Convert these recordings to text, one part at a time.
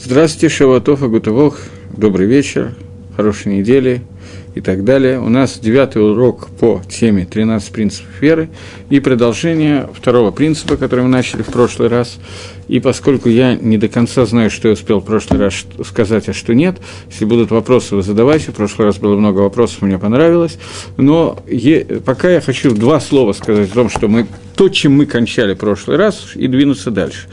Здравствуйте, Шаватов, Агутовох, добрый вечер, хорошей недели и так далее. У нас девятый урок по теме 13 принципов веры и продолжение второго принципа, который мы начали в прошлый раз. И поскольку я не до конца знаю, что я успел в прошлый раз сказать, а что нет, если будут вопросы, вы задавайте. В прошлый раз было много вопросов, мне понравилось. Но е- пока я хочу два слова сказать о том, что мы то, чем мы кончали в прошлый раз, и двинуться дальше.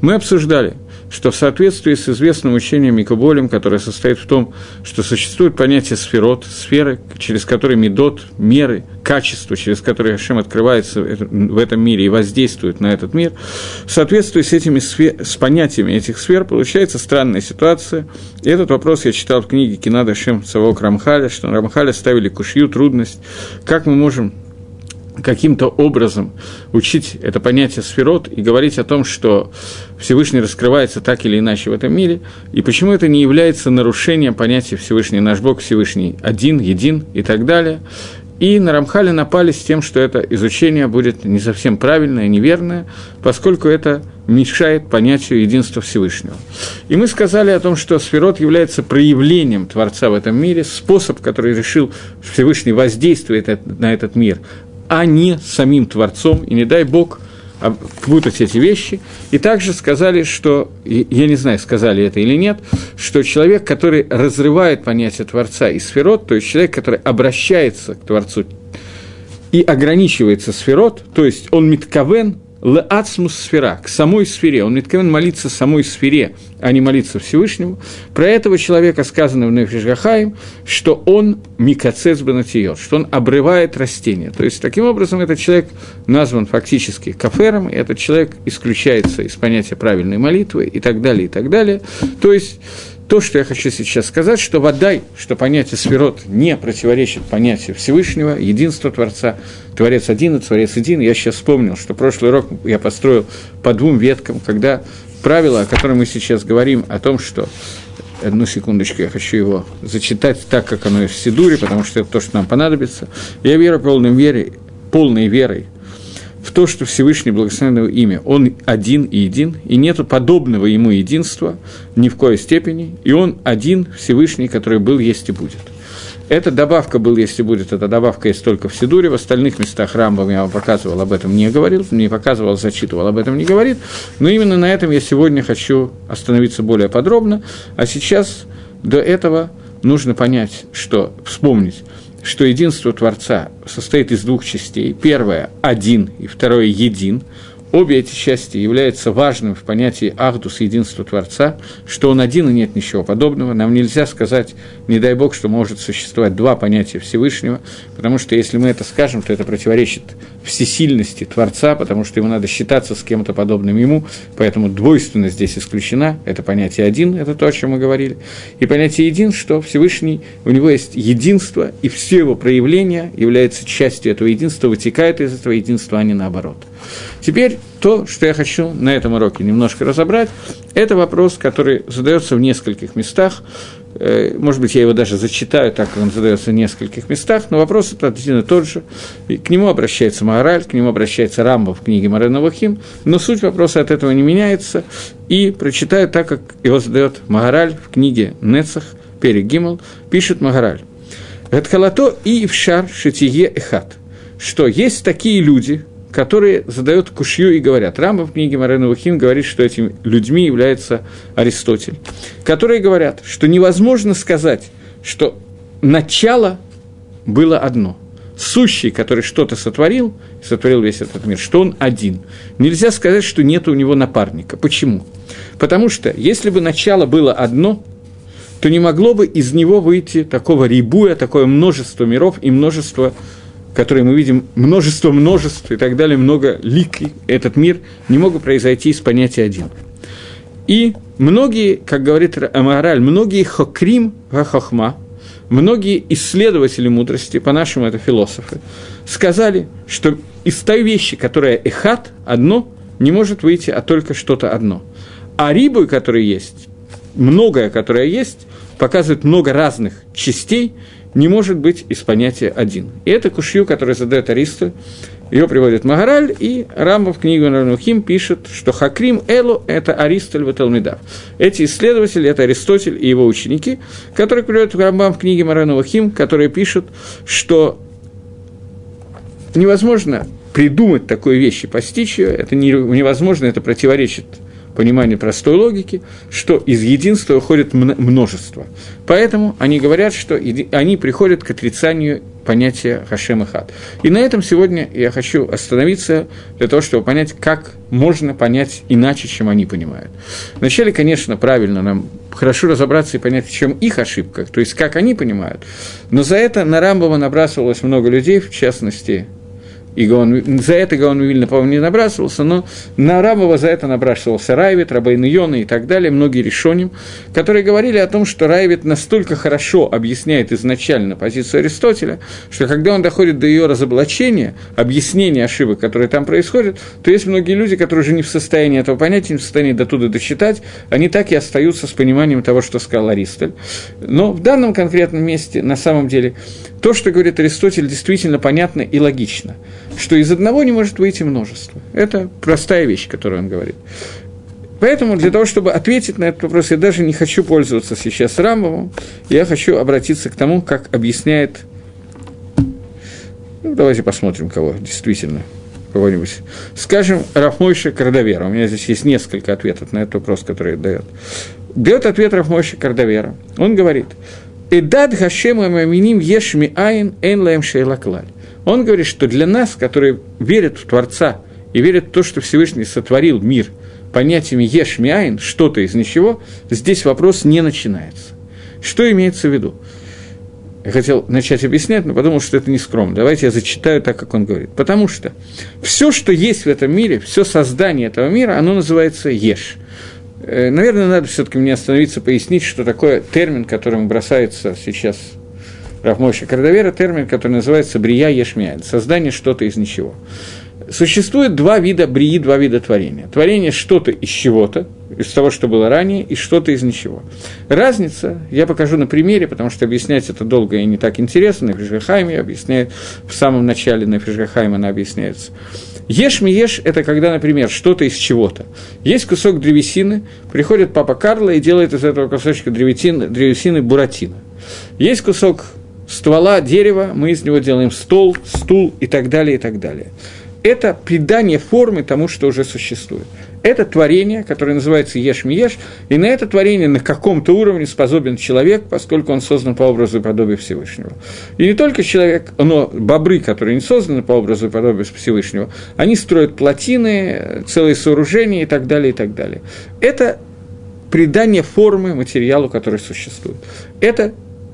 Мы обсуждали – что в соответствии с известным учением Микоболем, которое состоит в том, что существует понятие сферот, сферы, через которые медот, меры, качество, через которые Хашем открывается в этом мире и воздействует на этот мир, в соответствии с этими сфер, с понятиями этих сфер получается странная ситуация. И этот вопрос я читал в книге Кинада Шем Цавок Рамхаля, что на Рамхаля ставили кушью, трудность, как мы можем каким-то образом учить это понятие сферот и говорить о том, что Всевышний раскрывается так или иначе в этом мире, и почему это не является нарушением понятия Всевышний наш Бог, Всевышний один, един и так далее. И на Рамхале напали с тем, что это изучение будет не совсем правильное, неверное, поскольку это мешает понятию единства Всевышнего. И мы сказали о том, что сферот является проявлением Творца в этом мире, способ, который решил Всевышний воздействует на этот мир, а не самим Творцом, и не дай Бог путать эти вещи. И также сказали, что, я не знаю, сказали это или нет, что человек, который разрывает понятие Творца и сферот, то есть человек, который обращается к Творцу и ограничивается сферот, то есть он митковен, леацмус сфера, к самой сфере. Он Митковен молиться самой сфере, а не молиться Всевышнему. Про этого человека сказано в Нефишгахаим, что он микацец бенатиот, что он обрывает растения. То есть, таким образом, этот человек назван фактически кафером, и этот человек исключается из понятия правильной молитвы и так далее, и так далее. То есть, то, что я хочу сейчас сказать, что водай, что понятие сферот не противоречит понятию Всевышнего, единства Творца, Творец один и Творец один. Я сейчас вспомнил, что прошлый урок я построил по двум веткам, когда правило, о котором мы сейчас говорим, о том, что одну секундочку, я хочу его зачитать так, как оно есть в Сидуре, потому что это то, что нам понадобится. Я верю полной верой, полной верой в то, что Всевышний Благословенного имя, он один и един, и нету подобного ему единства ни в коей степени, и он один Всевышний, который был, есть и будет. Эта добавка был, если будет, эта добавка есть только в Сидуре, в остальных местах Рамбам я вам показывал, об этом не говорил, не показывал, зачитывал, об этом не говорит, но именно на этом я сегодня хочу остановиться более подробно, а сейчас до этого нужно понять, что, вспомнить, что единство Творца состоит из двух частей. Первое – один, и второе – един. Обе эти части являются важным в понятии Ахдус, единства Творца, что он один и нет ничего подобного. Нам нельзя сказать, не дай Бог, что может существовать два понятия Всевышнего, потому что если мы это скажем, то это противоречит всесильности Творца, потому что ему надо считаться с кем-то подобным ему, поэтому двойственность здесь исключена, это понятие один, это то, о чем мы говорили, и понятие един, что Всевышний, у него есть единство, и все его проявления являются частью этого единства, вытекает из этого единства, а не наоборот. Теперь то, что я хочу на этом уроке немножко разобрать, это вопрос, который задается в нескольких местах, Э, может быть, я его даже зачитаю, так как он задается в нескольких местах, но вопрос это один и тот же. И к нему обращается Маораль, к нему обращается Рамбов в книге Марена Вахим, но суть вопроса от этого не меняется. И прочитаю так, как его задает Маораль в книге Нецах, Перегимл, пишет Маораль. «Гатхалато и ившар шитие эхат» что есть такие люди, которые задают кушью и говорят. Рамба в книге Марена Вахим говорит, что этими людьми является Аристотель, которые говорят, что невозможно сказать, что начало было одно. Сущий, который что-то сотворил, сотворил весь этот мир, что он один. Нельзя сказать, что нет у него напарника. Почему? Потому что если бы начало было одно, то не могло бы из него выйти такого рибуя, такое множество миров и множество которые мы видим, множество множеств и так далее, много лики, этот мир, не могут произойти из понятия один. И многие, как говорит Амараль, многие хокрим хохма, многие исследователи мудрости, по-нашему это философы, сказали, что из той вещи, которая эхат, одно, не может выйти, а только что-то одно. А рибы, которые есть, многое, которое есть, показывает много разных частей, не может быть из понятия один. И это кушью, который задает Аристо, Ее приводит Магараль, и Рамба в книге Ранухим пишет, что Хакрим Элу – это Аристоль Ваталмидав. Эти исследователи – это Аристотель и его ученики, которые приводят Рамбам в книге Маранухим, которые пишут, что невозможно придумать такой вещи, постичь ее, это невозможно, это противоречит пониманию простой логики, что из единства уходит множество. Поэтому они говорят, что они приходят к отрицанию понятия Хашем и Хад. И на этом сегодня я хочу остановиться для того, чтобы понять, как можно понять иначе, чем они понимают. Вначале, конечно, правильно нам хорошо разобраться и понять, в чем их ошибка, то есть как они понимают. Но за это на Рамбова набрасывалось много людей, в частности, и Гаон, за это Гаон Вильна, по-моему, не набрасывался, но на Рамова за это набрасывался Райвит, Рабейн Йона и так далее, многие решоним, которые говорили о том, что Райвит настолько хорошо объясняет изначально позицию Аристотеля, что когда он доходит до ее разоблачения, объяснения ошибок, которые там происходят, то есть многие люди, которые уже не в состоянии этого понять, не в состоянии до туда дочитать, они так и остаются с пониманием того, что сказал Аристотель. Но в данном конкретном месте, на самом деле, то, что говорит Аристотель, действительно понятно и логично, что из одного не может выйти множество. Это простая вещь, которую он говорит. Поэтому для того, чтобы ответить на этот вопрос, я даже не хочу пользоваться сейчас Рамбовым, я хочу обратиться к тому, как объясняет... Ну, давайте посмотрим, кого действительно кого-нибудь. Скажем, Рафмойша Кардавера. У меня здесь есть несколько ответов на этот вопрос, который дает. Дает ответ Рафмойша Кардавера. Он говорит, «Эдад Хашема Маминим Ешми Айн Эн Лаем Шейлаклаль». Он говорит, что для нас, которые верят в Творца и верят в то, что Всевышний сотворил мир понятиями Ешми Айн, что-то из ничего, здесь вопрос не начинается. Что имеется в виду? Я хотел начать объяснять, но подумал, что это не скромно. Давайте я зачитаю так, как он говорит. Потому что все, что есть в этом мире, все создание этого мира, оно называется Еш. Э, наверное, надо все-таки мне остановиться, пояснить, что такое термин, которым бросается сейчас Рафмойша Кардавера, термин, который называется «брия ешмиайн» – создание что-то из ничего. Существует два вида брии, два вида творения. Творение что-то из чего-то, из того, что было ранее, и что-то из ничего. Разница, я покажу на примере, потому что объяснять это долго и не так интересно, на Фрижгахайме объясняет, в самом начале на Фрижгахайме она объясняется. Ешь ешь – это когда, например, что-то из чего-то. Есть кусок древесины, приходит папа Карло и делает из этого кусочка древесины, древесины буратино. Есть кусок ствола дерева, мы из него делаем стол, стул и так далее, и так далее. Это придание формы тому, что уже существует. Это творение, которое называется еш ми еш, и на это творение на каком-то уровне способен человек, поскольку он создан по образу и подобию Всевышнего. И не только человек, но бобры, которые не созданы по образу и подобию Всевышнего, они строят плотины, целые сооружения и так далее, и так далее. Это придание формы материалу, который существует. Это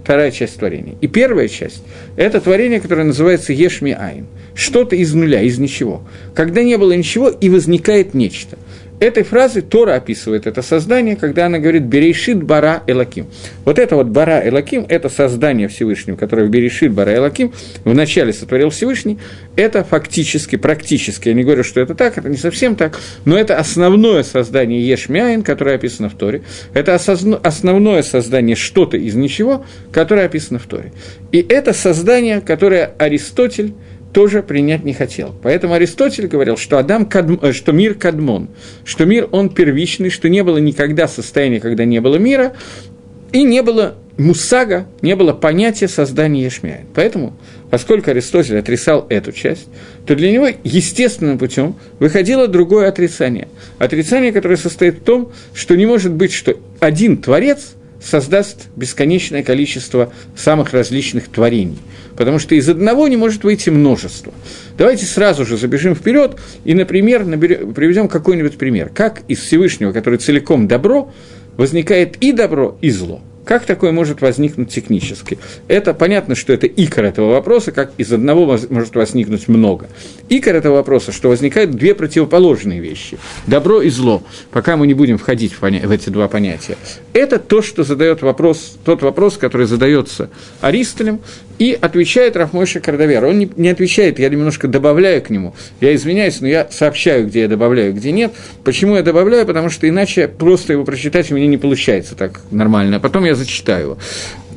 вторая часть творения. И первая часть – это творение, которое называется Ешми Айн. Что-то из нуля, из ничего. Когда не было ничего, и возникает нечто – Этой фразой Тора описывает это создание, когда она говорит «Берешит бара элаким». Вот это вот бара элаким, это создание Всевышнего, которое в Берешит бара элаким вначале сотворил Всевышний, это фактически, практически, я не говорю, что это так, это не совсем так, но это основное создание Ешмяин, которое описано в Торе, это основное создание что-то из ничего, которое описано в Торе. И это создание, которое Аристотель тоже принять не хотел. Поэтому Аристотель говорил, что, Адам кадм, э, что мир кадмон, что мир он первичный, что не было никогда состояния, когда не было мира, и не было мусага, не было понятия создания Ешмяя. Поэтому, поскольку Аристотель отрицал эту часть, то для него естественным путем выходило другое отрицание. Отрицание, которое состоит в том, что не может быть, что один творец создаст бесконечное количество самых различных творений – потому что из одного не может выйти множество. Давайте сразу же забежим вперед и, например, наберем, приведем какой-нибудь пример. Как из Всевышнего, который целиком добро, возникает и добро, и зло. Как такое может возникнуть технически? Это понятно, что это икор этого вопроса, как из одного может возникнуть много. Икор этого вопроса, что возникают две противоположные вещи – добро и зло, пока мы не будем входить в, поня- в эти два понятия. Это то, что задает вопрос, тот вопрос, который задается Аристолем, и отвечает Рафмойша Кардавер. Он не, не отвечает, я немножко добавляю к нему. Я извиняюсь, но я сообщаю, где я добавляю, где нет. Почему я добавляю? Потому что иначе просто его прочитать у меня не получается так нормально. А потом я зачитаю его.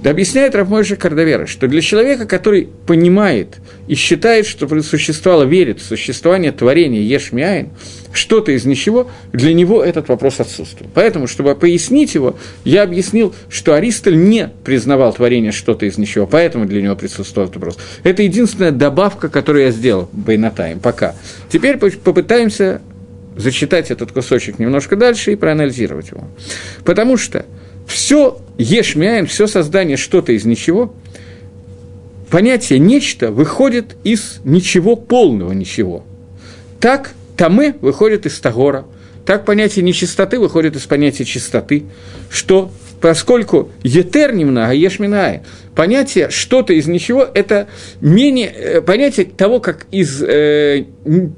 Объясняет Рафмойша Кардавера, что для человека, который понимает и считает, что существовало, верит в существование творения Ешмиаин, что-то из ничего, для него этот вопрос отсутствует. Поэтому, чтобы пояснить его, я объяснил, что Аристоль не признавал творение что-то из ничего, поэтому для него присутствовал этот вопрос. Это единственная добавка, которую я сделал Байнатаем пока. Теперь попытаемся зачитать этот кусочек немножко дальше и проанализировать его. Потому что все ешмяем, все создание что-то из ничего, понятие «нечто» выходит из ничего полного ничего. Так Тамы выходит из Тагора, так понятие нечистоты выходит из понятия чистоты, что поскольку етер немного, ешминая, понятие что-то из ничего – это менее, э, понятие того, как из, э,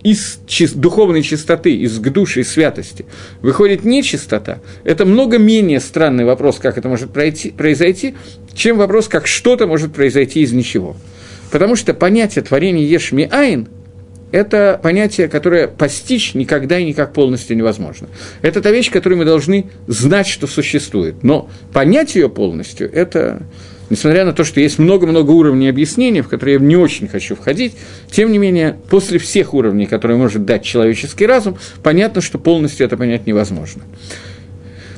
из чис, духовной чистоты, из души и святости выходит нечистота, это много менее странный вопрос, как это может пройти, произойти, чем вопрос, как что-то может произойти из ничего. Потому что понятие творения Ешми Айн – это понятие, которое постичь никогда и никак полностью невозможно. Это та вещь, которую мы должны знать, что существует. Но понять ее полностью – это несмотря на то, что есть много-много уровней объяснения, в которые я не очень хочу входить, тем не менее, после всех уровней, которые может дать человеческий разум, понятно, что полностью это понять невозможно.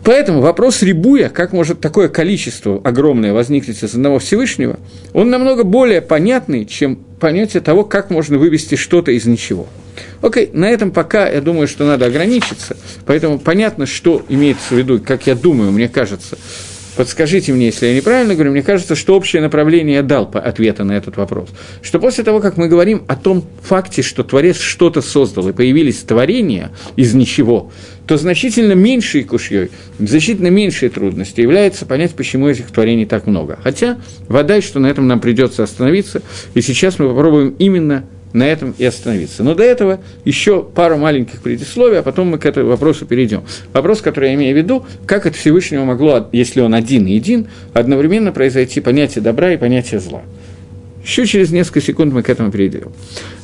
Поэтому вопрос рибуя, как может такое количество огромное возникнуть из одного Всевышнего, он намного более понятный, чем понятие того, как можно вывести что-то из ничего. Окей, на этом пока я думаю, что надо ограничиться, поэтому понятно, что имеется в виду, как я думаю, мне кажется, подскажите мне, если я неправильно говорю, мне кажется, что общее направление я дал по ответа на этот вопрос. Что после того, как мы говорим о том факте, что Творец что-то создал, и появились творения из ничего, то значительно меньшей кушьей, значительно меньшей трудности является понять, почему этих творений так много. Хотя, вода, что на этом нам придется остановиться, и сейчас мы попробуем именно на этом и остановиться. Но до этого еще пару маленьких предисловий, а потом мы к этому вопросу перейдем. Вопрос, который я имею в виду, как от Всевышнего могло, если он один и един, одновременно произойти понятие добра и понятие зла. Еще через несколько секунд мы к этому перейдем.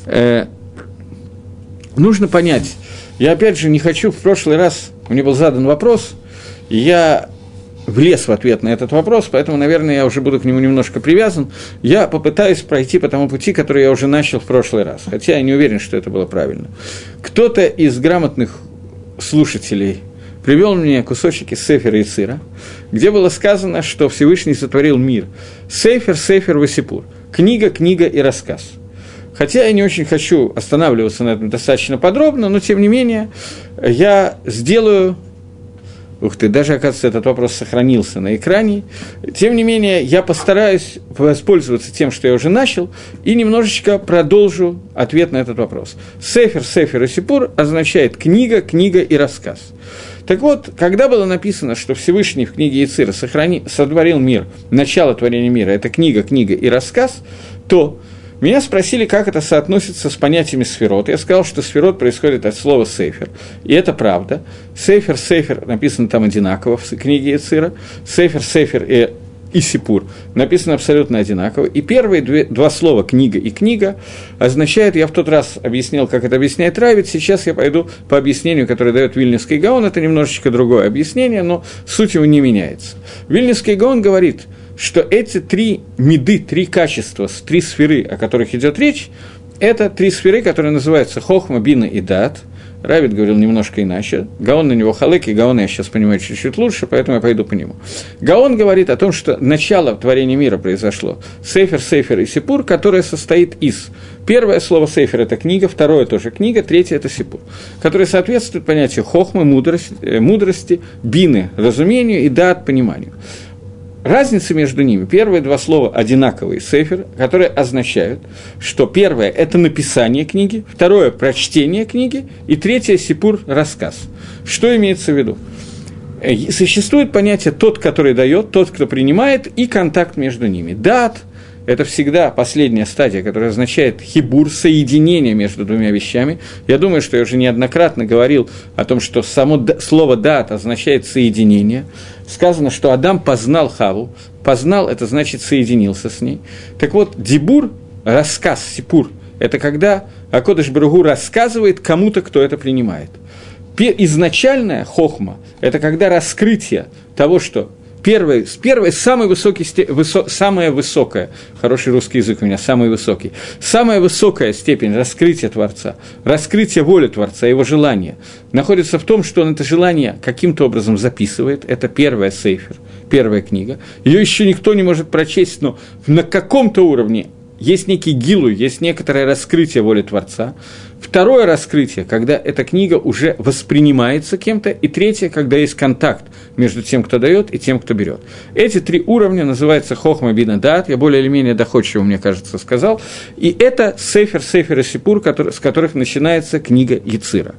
Э, нужно понять, я опять же не хочу, в прошлый раз мне был задан вопрос, я влез в ответ на этот вопрос, поэтому, наверное, я уже буду к нему немножко привязан. Я попытаюсь пройти по тому пути, который я уже начал в прошлый раз, хотя я не уверен, что это было правильно. Кто-то из грамотных слушателей привел мне кусочки Сефера и Цира, где было сказано, что Всевышний сотворил мир. Сефер, Сефер, Васипур. Книга, книга и рассказ. Хотя я не очень хочу останавливаться на этом достаточно подробно, но тем не менее я сделаю Ух ты, даже, оказывается, этот вопрос сохранился на экране. Тем не менее, я постараюсь воспользоваться тем, что я уже начал, и немножечко продолжу ответ на этот вопрос. Сефер, Сефер и Сипур означает книга, книга и рассказ. Так вот, когда было написано, что Всевышний в книге Яцира сохрани, сотворил мир, начало творения мира, это книга, книга и рассказ, то меня спросили, как это соотносится с понятиями сферот. Я сказал, что сферот происходит от слова сейфер. И это правда. Сейфер, сейфер написано там одинаково в книге Яцира. Сейфер, сейфер и и Сипур написано абсолютно одинаково. И первые две, два слова «книга» и «книга» означают, я в тот раз объяснил, как это объясняет Равит, сейчас я пойду по объяснению, которое дает Вильнюсский Гаон, это немножечко другое объяснение, но суть его не меняется. Вильнюсский Гаон говорит – что эти три меды, три качества, три сферы, о которых идет речь, это три сферы, которые называются Хохма, Бина и Дат. Равид говорил немножко иначе. Гаон на него халык, и Гаон я сейчас понимаю чуть-чуть лучше, поэтому я пойду по нему. Гаон говорит о том, что начало творения мира произошло. Сейфер, Сейфер и Сипур, которое состоит из. Первое слово Сейфер – это книга, второе тоже книга, третье – это Сипур, которое соответствует понятию хохмы, мудрости, мудрости, бины – разумению и дат – пониманию. Разница между ними, первые два слова одинаковые, сейфер, которые означают, что первое – это написание книги, второе – прочтение книги, и третье – сипур – рассказ. Что имеется в виду? Э, существует понятие «тот, который дает», «тот, кто принимает» и контакт между ними. Дат – это всегда последняя стадия, которая означает хибур, соединение между двумя вещами. Я думаю, что я уже неоднократно говорил о том, что само слово «дат» означает соединение. Сказано, что Адам познал Хаву. Познал – это значит соединился с ней. Так вот, дебур, рассказ, сипур – это когда Акодыш Бругу рассказывает кому-то, кто это принимает. Изначальная хохма – это когда раскрытие того, что первое, первое самый высокий, высо, самое высокое, хороший русский язык у меня, самый высокий, самая высокая степень раскрытия Творца, раскрытия воли Творца, его желания, находится в том, что он это желание каким-то образом записывает, это первая сейфер, первая книга, ее еще никто не может прочесть, но на каком-то уровне есть некий гилу, есть некоторое раскрытие воли Творца. Второе раскрытие, когда эта книга уже воспринимается кем-то. И третье, когда есть контакт между тем, кто дает, и тем, кто берет. Эти три уровня называются хохма бина дат, я более или менее доходчиво, мне кажется, сказал. И это сейфер, сейфер и сипур, который, с которых начинается книга Яцира.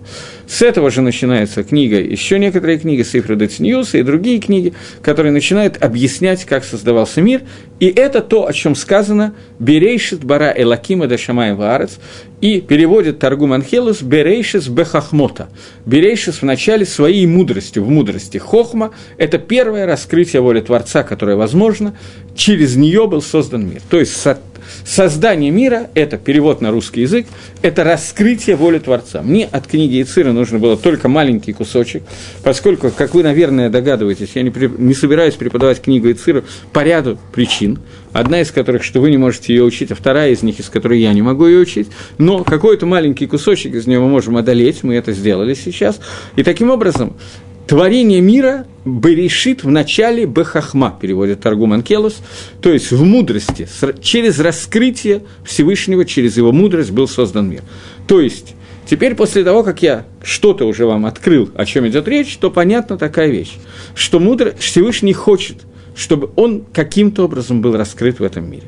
С этого же начинается книга, еще некоторые книги, Сейфер Дециньюса и другие книги, которые начинают объяснять, как создавался мир. И это то, о чем сказано «Берейшит бара элакима да шамай ваарец» и переводит Таргум Анхелус «Берейшис бехахмота». Берейшис начале своей мудрости, в мудрости. Хохма – это первое раскрытие воли Творца, которое возможно, через нее был создан мир. То есть Создание мира – это перевод на русский язык, это раскрытие воли Творца. Мне от книги Ицира нужно было только маленький кусочек, поскольку, как вы, наверное, догадываетесь, я не, при, не собираюсь преподавать книгу Ицира по ряду причин, одна из которых, что вы не можете ее учить, а вторая из них, из которой я не могу ее учить, но какой-то маленький кусочек из нее мы можем одолеть, мы это сделали сейчас, и таким образом творение мира Берешит в начале Бехахма, переводит Таргум Анкелус, то есть в мудрости, через раскрытие Всевышнего, через его мудрость был создан мир. То есть, теперь после того, как я что-то уже вам открыл, о чем идет речь, то понятна такая вещь, что мудро... Всевышний хочет, чтобы он каким-то образом был раскрыт в этом мире.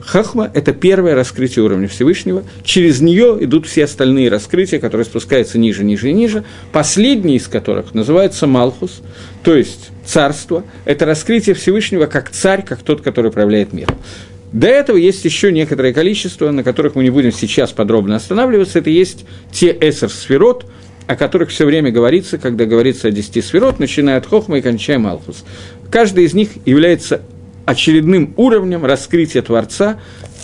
Хахма – это первое раскрытие уровня Всевышнего. Через нее идут все остальные раскрытия, которые спускаются ниже, ниже и ниже. Последний из которых называется Малхус, то есть царство. Это раскрытие Всевышнего как царь, как тот, который управляет миром. До этого есть еще некоторое количество, на которых мы не будем сейчас подробно останавливаться. Это есть те эсер сферот, о которых все время говорится, когда говорится о десяти сферот, начиная от Хохма и кончая Малхус. Каждый из них является очередным уровнем раскрытия Творца,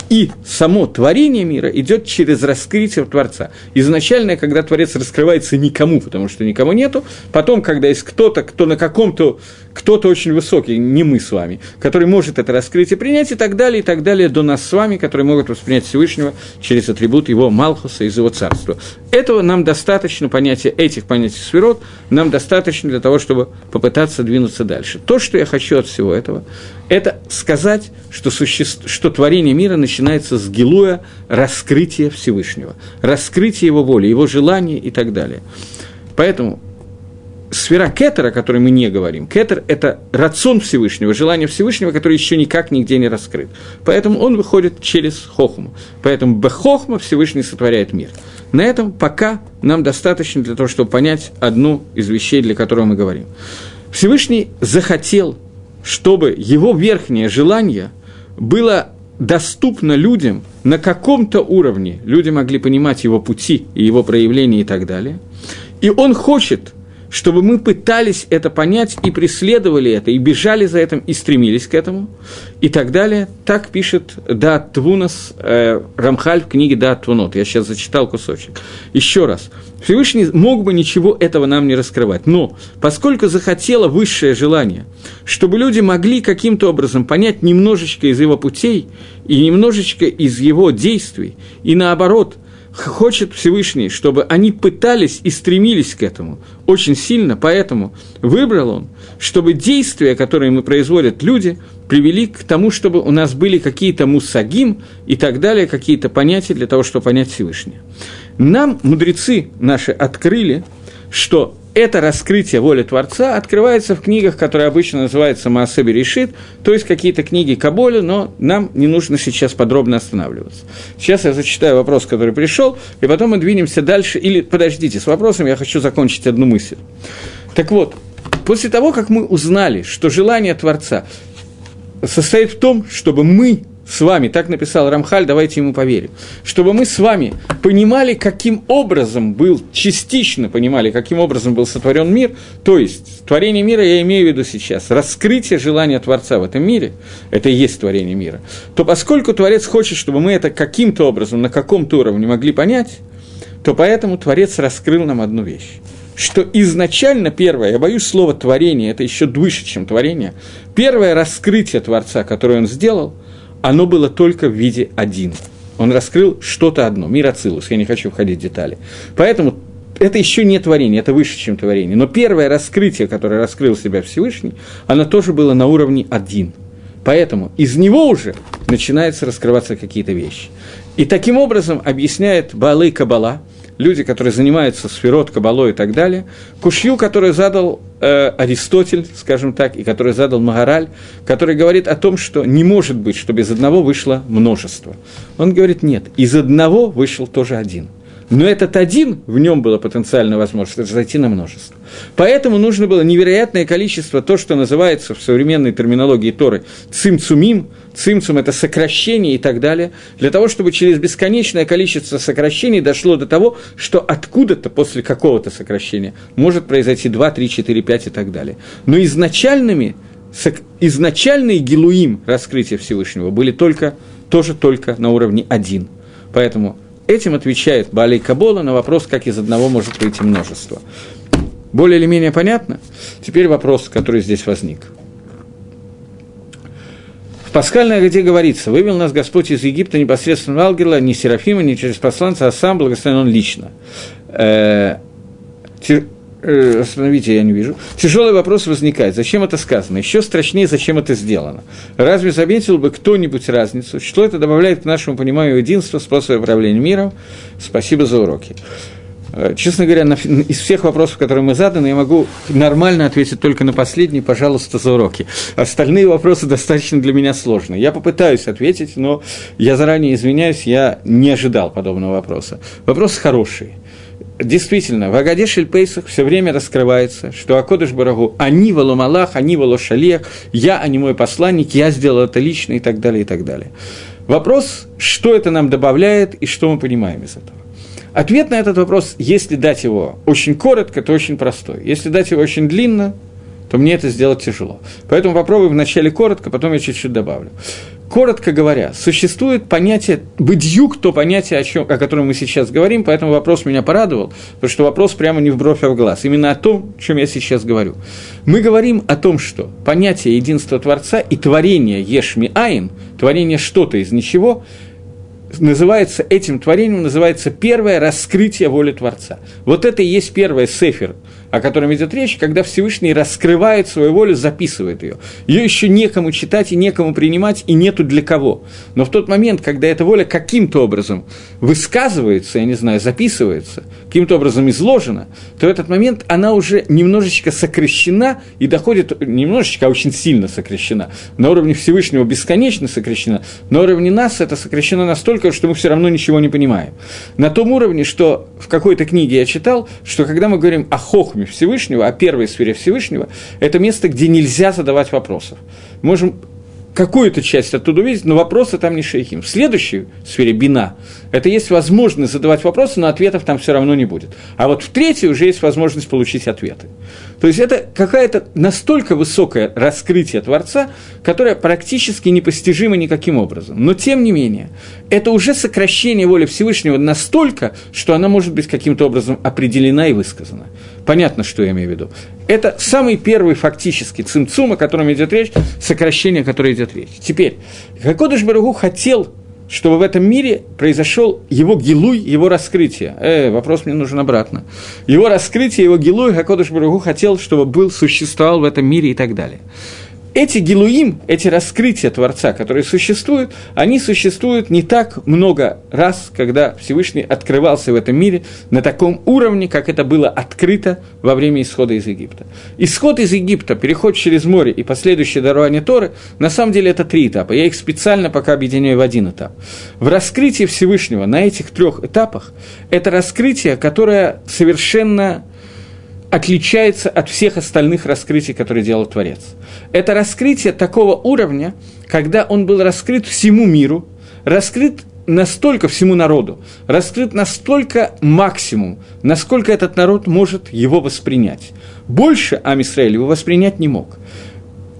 и само творение мира идет через раскрытие Творца. Изначально, когда Творец раскрывается никому, потому что никому нету, потом, когда есть кто-то, кто на каком-то кто-то очень высокий, не мы с вами, который может это раскрыть и принять, и так далее, и так далее, до нас с вами, которые могут воспринять Всевышнего через атрибут его Малхуса из его царства. Этого нам достаточно, понятия этих понятий сферот, нам достаточно для того, чтобы попытаться двинуться дальше. То, что я хочу от всего этого, это сказать, что, суще... что творение мира начинается с гилуя раскрытия Всевышнего, раскрытия его воли, его желания и так далее. Поэтому сфера кетера, о которой мы не говорим, кетер – это рацион Всевышнего, желание Всевышнего, который еще никак нигде не раскрыт. Поэтому он выходит через хохму. Поэтому бехохма Всевышний сотворяет мир. На этом пока нам достаточно для того, чтобы понять одну из вещей, для которой мы говорим. Всевышний захотел, чтобы его верхнее желание было доступно людям на каком-то уровне. Люди могли понимать его пути и его проявления и так далее. И он хочет, чтобы мы пытались это понять и преследовали это, и бежали за этим, и стремились к этому, и так далее. Так пишет Дат Твунас э, Рамхаль в книге Дат Твунот. Я сейчас зачитал кусочек. Еще раз. Всевышний мог бы ничего этого нам не раскрывать, но поскольку захотело высшее желание, чтобы люди могли каким-то образом понять немножечко из его путей и немножечко из его действий, и наоборот – хочет Всевышний, чтобы они пытались и стремились к этому очень сильно, поэтому выбрал он, чтобы действия, которые мы производят люди, привели к тому, чтобы у нас были какие-то мусагим и так далее, какие-то понятия для того, чтобы понять Всевышнее. Нам мудрецы наши открыли, что это раскрытие воли Творца открывается в книгах, которые обычно называются Маасеби Решит, то есть какие-то книги Каболя, но нам не нужно сейчас подробно останавливаться. Сейчас я зачитаю вопрос, который пришел, и потом мы двинемся дальше. Или, подождите, с вопросом я хочу закончить одну мысль. Так вот, после того, как мы узнали, что желание Творца состоит в том, чтобы мы с вами, так написал Рамхаль, давайте ему поверим, чтобы мы с вами понимали, каким образом был, частично понимали, каким образом был сотворен мир, то есть творение мира я имею в виду сейчас, раскрытие желания Творца в этом мире, это и есть творение мира, то поскольку Творец хочет, чтобы мы это каким-то образом, на каком-то уровне могли понять, то поэтому Творец раскрыл нам одну вещь. что изначально первое, я боюсь слова творение, это еще выше, чем творение, первое раскрытие Творца, которое он сделал, оно было только в виде один. Он раскрыл что-то одно, мир Ацилус, я не хочу входить в детали. Поэтому это еще не творение, это выше, чем творение. Но первое раскрытие, которое раскрыл себя Всевышний, оно тоже было на уровне один. Поэтому из него уже начинаются раскрываться какие-то вещи. И таким образом объясняет Балы Кабала, люди, которые занимаются сферот, кабалой и так далее, кушью, который задал э, Аристотель, скажем так, и который задал Магараль, который говорит о том, что не может быть, чтобы из одного вышло множество. Он говорит, нет, из одного вышел тоже один – но этот один, в нем было потенциально возможно зайти на множество. Поэтому нужно было невероятное количество, то, что называется в современной терминологии Торы цимцумим, цимцум – это сокращение и так далее, для того, чтобы через бесконечное количество сокращений дошло до того, что откуда-то после какого-то сокращения может произойти 2, 3, 4, 5 и так далее. Но изначальными, изначальные гилуим раскрытия Всевышнего были только, тоже только на уровне один. Поэтому Этим отвечает Балей Кабола на вопрос, как из одного может выйти множество. Более или менее понятно? Теперь вопрос, который здесь возник. Пасхальной Агаде говорится, вывел нас Господь из Египта непосредственно Алгела, не Серафима, не через посланца, а сам благословен он лично. Э, э, остановите, я не вижу. Тяжелый вопрос возникает. Зачем это сказано? Еще страшнее, зачем это сделано? Разве заметил бы кто-нибудь разницу? Что это добавляет к нашему пониманию единства, способа управления миром? Спасибо за уроки. Э, честно говоря, на, из всех вопросов, которые мы заданы, я могу нормально ответить только на последний, пожалуйста, за уроки. Остальные вопросы достаточно для меня сложные. Я попытаюсь ответить, но я заранее извиняюсь, я не ожидал подобного вопроса. Вопрос хороший действительно, в Агаде Шельпейсах все время раскрывается, что Акодыш Барагу, они воло Малах, они воло Шалех, я, а не мой посланник, я сделал это лично и так далее, и так далее. Вопрос, что это нам добавляет и что мы понимаем из этого. Ответ на этот вопрос, если дать его очень коротко, то очень простой. Если дать его очень длинно, то мне это сделать тяжело. Поэтому попробуем вначале коротко, потом я чуть-чуть добавлю. Коротко говоря, существует понятие «быдьюк», то понятие, о, чем, о котором мы сейчас говорим, поэтому вопрос меня порадовал, потому что вопрос прямо не в бровь, а в глаз. Именно о том, о чем я сейчас говорю. Мы говорим о том, что понятие единства Творца и творение Ешми Айн, творение что-то из ничего, называется, этим творением называется первое раскрытие воли Творца. Вот это и есть первое сефер, о котором идет речь, когда Всевышний раскрывает свою волю, записывает ее. Ее еще некому читать и некому принимать, и нету для кого. Но в тот момент, когда эта воля каким-то образом высказывается, я не знаю, записывается, каким-то образом изложена, то в этот момент она уже немножечко сокращена и доходит, немножечко, а очень сильно сокращена. На уровне Всевышнего бесконечно сокращена, на уровне нас это сокращено настолько, что мы все равно ничего не понимаем. На том уровне, что в какой-то книге я читал, что когда мы говорим о хохме Всевышнего, о первой сфере Всевышнего, это место, где нельзя задавать вопросов. Можем какую-то часть оттуда увидеть, но вопросы там не шейхим. В следующей сфере бина это есть возможность задавать вопросы, но ответов там все равно не будет. А вот в третьей уже есть возможность получить ответы. То есть это какая-то настолько высокое раскрытие Творца, которое практически непостижимо никаким образом. Но тем не менее, это уже сокращение воли Всевышнего настолько, что она может быть каким-то образом определена и высказана. Понятно, что я имею в виду. Это самый первый фактически цимцум, о котором идет речь, сокращение, о котором идет речь. Теперь, Хакодыш Барагу хотел чтобы в этом мире произошел его гилуй, его раскрытие. Э, вопрос мне нужен обратно. Его раскрытие, его гилуй, Хакодыш Барагу хотел, чтобы был, существовал в этом мире и так далее эти гилуим, эти раскрытия Творца, которые существуют, они существуют не так много раз, когда Всевышний открывался в этом мире на таком уровне, как это было открыто во время исхода из Египта. Исход из Египта, переход через море и последующее дарование Торы, на самом деле это три этапа. Я их специально пока объединяю в один этап. В раскрытии Всевышнего на этих трех этапах это раскрытие, которое совершенно отличается от всех остальных раскрытий, которые делал Творец. Это раскрытие такого уровня, когда он был раскрыт всему миру, раскрыт настолько всему народу, раскрыт настолько максимум, насколько этот народ может его воспринять. Больше Амисраэль его воспринять не мог.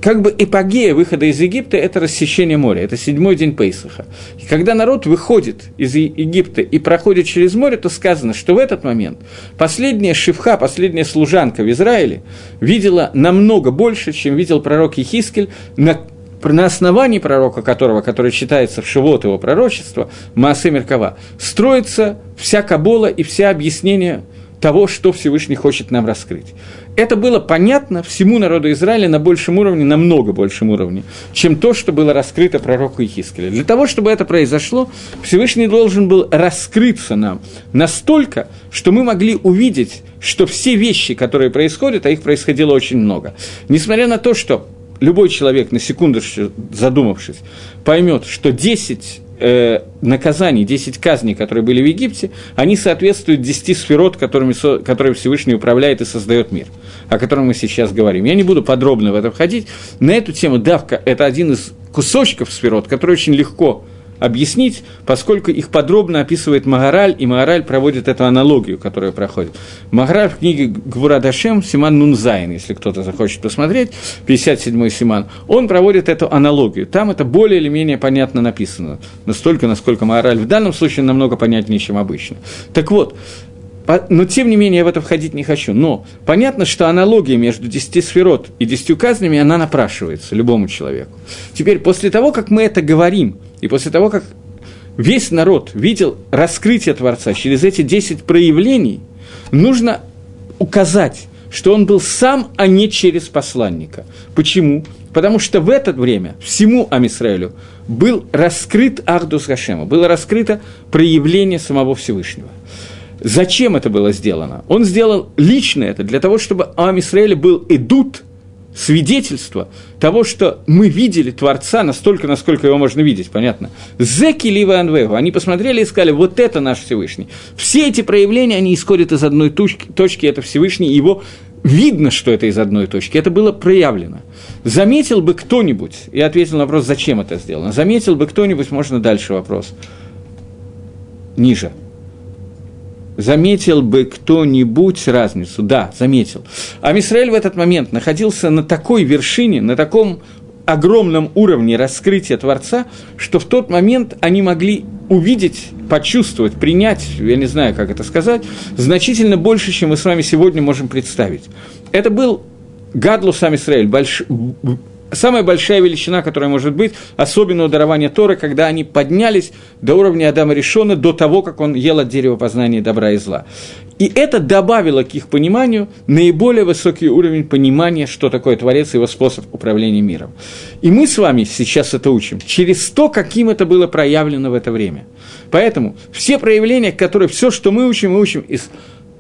Как бы эпогея выхода из Египта – это рассечение моря, это седьмой день Пейсаха. И когда народ выходит из Египта и проходит через море, то сказано, что в этот момент последняя шифха, последняя служанка в Израиле видела намного больше, чем видел пророк Ехискель на на основании пророка которого, который читается в Шивот его пророчества, Маасе Меркава, строится вся Кабола и вся объяснение того, что Всевышний хочет нам раскрыть. Это было понятно всему народу Израиля на большем уровне, намного большем уровне, чем то, что было раскрыто пророку Ихискеля. Для того, чтобы это произошло, Всевышний должен был раскрыться нам настолько, что мы могли увидеть, что все вещи, которые происходят, а их происходило очень много. Несмотря на то, что любой человек, на секунду задумавшись, поймет, что 10 э, наказаний, 10 казней, которые были в Египте, они соответствуют 10 сферот, которыми, которые Всевышний управляет и создает мир, о котором мы сейчас говорим. Я не буду подробно в это входить. На эту тему давка – это один из кусочков сферот, который очень легко объяснить, поскольку их подробно описывает Магараль, и Магараль проводит эту аналогию, которая проходит. Магараль в книге Гвурадашем, Симан Нунзайн, если кто-то захочет посмотреть, 57-й Симан, он проводит эту аналогию. Там это более или менее понятно написано, настолько, насколько Магараль в данном случае намного понятнее, чем обычно. Так вот, но тем не менее я в это входить не хочу. Но понятно, что аналогия между десяти сферот и десятью казнями, она напрашивается любому человеку. Теперь, после того, как мы это говорим, и после того, как весь народ видел раскрытие Творца через эти десять проявлений, нужно указать, что он был сам, а не через посланника. Почему? Потому что в это время всему Амисраэлю был раскрыт Ахдус Гашема, было раскрыто проявление самого Всевышнего. Зачем это было сделано? Он сделал лично это для того, чтобы у Амисраэля был идут, свидетельство того, что мы видели Творца настолько, насколько его можно видеть, понятно. Зеки Лива Анвегу, они посмотрели и сказали, вот это наш Всевышний. Все эти проявления, они исходят из одной точки, точки это Всевышний, его видно, что это из одной точки, это было проявлено. Заметил бы кто-нибудь, и ответил на вопрос, зачем это сделано, заметил бы кто-нибудь, можно дальше вопрос, ниже – заметил бы кто-нибудь разницу? Да, заметил. А Мисраэль в этот момент находился на такой вершине, на таком огромном уровне раскрытия Творца, что в тот момент они могли увидеть, почувствовать, принять, я не знаю, как это сказать, значительно больше, чем мы с вами сегодня можем представить. Это был Гадлус Амисраэль, больш самая большая величина, которая может быть, особенно у дарования Торы, когда они поднялись до уровня Адама Решона, до того, как он ел от дерева познания добра и зла. И это добавило к их пониманию наиболее высокий уровень понимания, что такое Творец и его способ управления миром. И мы с вами сейчас это учим через то, каким это было проявлено в это время. Поэтому все проявления, которые, все, что мы учим, мы учим из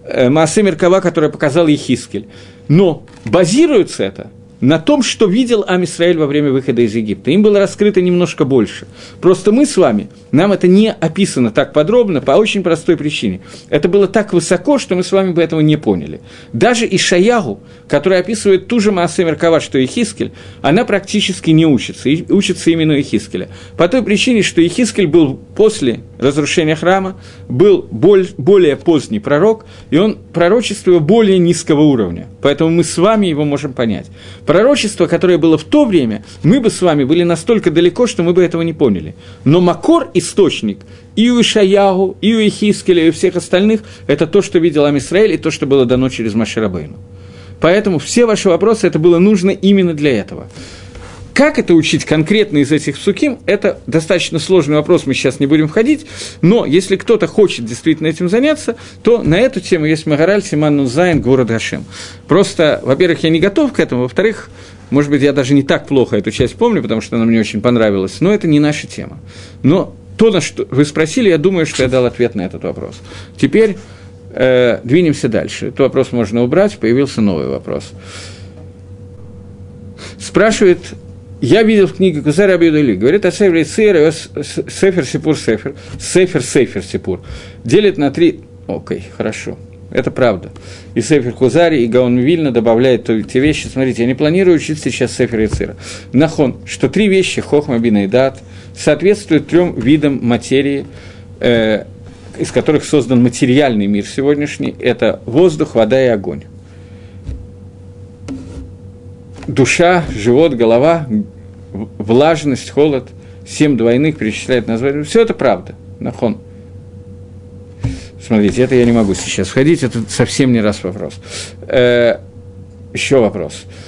э, Маасе Меркава, который показал Ехискель. Но базируется это на том, что видел Амисраэль во время выхода из Египта. Им было раскрыто немножко больше. Просто мы с вами, нам это не описано так подробно по очень простой причине. Это было так высоко, что мы с вами бы этого не поняли. Даже Ишаягу, который описывает ту же Маасе Меркава, что и Хискель, она практически не учится, и учится именно Ихискеля. По той причине, что Ихискель был после разрушения храма, был более поздний пророк, и он пророчествует более низкого уровня. Поэтому мы с вами его можем понять. Пророчество, которое было в то время, мы бы с вами были настолько далеко, что мы бы этого не поняли. Но Макор, источник, и у Ишаягу, и у Ихискеля, и у всех остальных, это то, что видел Амисраэль, и то, что было дано через Маширабейну. Поэтому все ваши вопросы, это было нужно именно для этого. Как это учить конкретно из этих суким, это достаточно сложный вопрос, мы сейчас не будем входить, но если кто-то хочет действительно этим заняться, то на эту тему есть Магараль Симан Нузайн город Гашем. Просто, во-первых, я не готов к этому, во-вторых, может быть, я даже не так плохо эту часть помню, потому что она мне очень понравилась, но это не наша тема. Но то, на что вы спросили, я думаю, что я дал ответ на этот вопрос. Теперь э, двинемся дальше. Этот вопрос можно убрать, появился новый вопрос. Спрашивает я видел в книге Кузарь Абьюдали, говорит о Сефер Сефер, Сефер Сипур Сефер, Сефер Сефер Сипур. Делит на три... Окей, хорошо. Это правда. И Сефер Кузари, и Гаон Вильна добавляет те вещи. Смотрите, я не планирую учить сейчас Сефер и Цира. Нахон, что три вещи, Хохма, Бина и Дат, соответствуют трем видам материи, э, из которых создан материальный мир сегодняшний. Это воздух, вода и огонь. душа, живот, голова, влажность, холод, семь двойных перечисляет название. Все это правда, нахон. Смотрите, это я не могу сейчас входить, это совсем не раз вопрос. Э, еще вопрос. Э,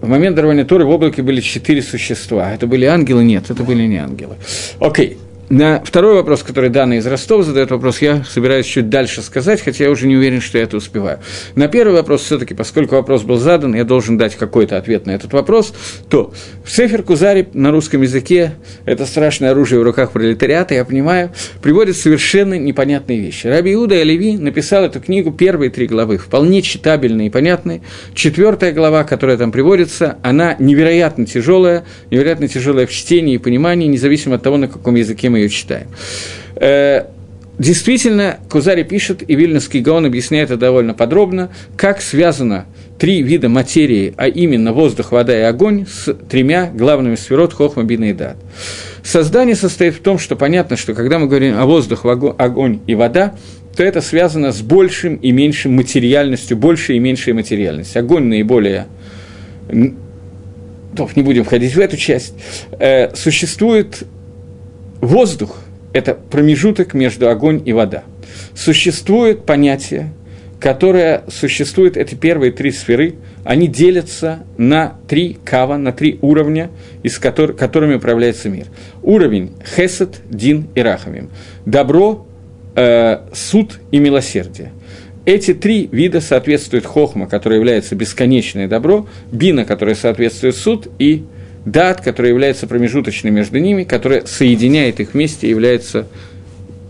в момент дарования Торы в облаке были четыре существа. Это были ангелы? Нет, это были не ангелы. Окей. На второй вопрос, который Дана из Ростова задает вопрос, я собираюсь чуть дальше сказать, хотя я уже не уверен, что я это успеваю. На первый вопрос, все-таки, поскольку вопрос был задан, я должен дать какой-то ответ на этот вопрос, то в Сефер Кузари на русском языке, это страшное оружие в руках пролетариата, я понимаю, приводит совершенно непонятные вещи. Раби Иуда и Леви написал эту книгу, первые три главы, вполне читабельные и понятные. Четвертая глава, которая там приводится, она невероятно тяжелая, невероятно тяжелая в чтении и понимании, независимо от того, на каком языке мы ее читаем. Э, действительно, Кузари пишет, и Вильнюсский Гаон объясняет это довольно подробно, как связано три вида материи, а именно воздух, вода и огонь, с тремя главными сферот Хохма, Бина и Дат. Создание состоит в том, что понятно, что когда мы говорим о воздух, огонь и вода, то это связано с большим и меньшим материальностью, большей и меньшей материальностью. Огонь наиболее не будем входить в эту часть, э, существует Воздух – это промежуток между огонь и вода. Существует понятие, которое существует, эти первые три сферы, они делятся на три кава, на три уровня, из которых, которыми управляется мир. Уровень хесед, дин и рахамим. Добро, э, суд и милосердие. Эти три вида соответствуют хохма, которое является бесконечное добро, бина, которое соответствует суд, и дат, который является промежуточным между ними, которая соединяет их вместе является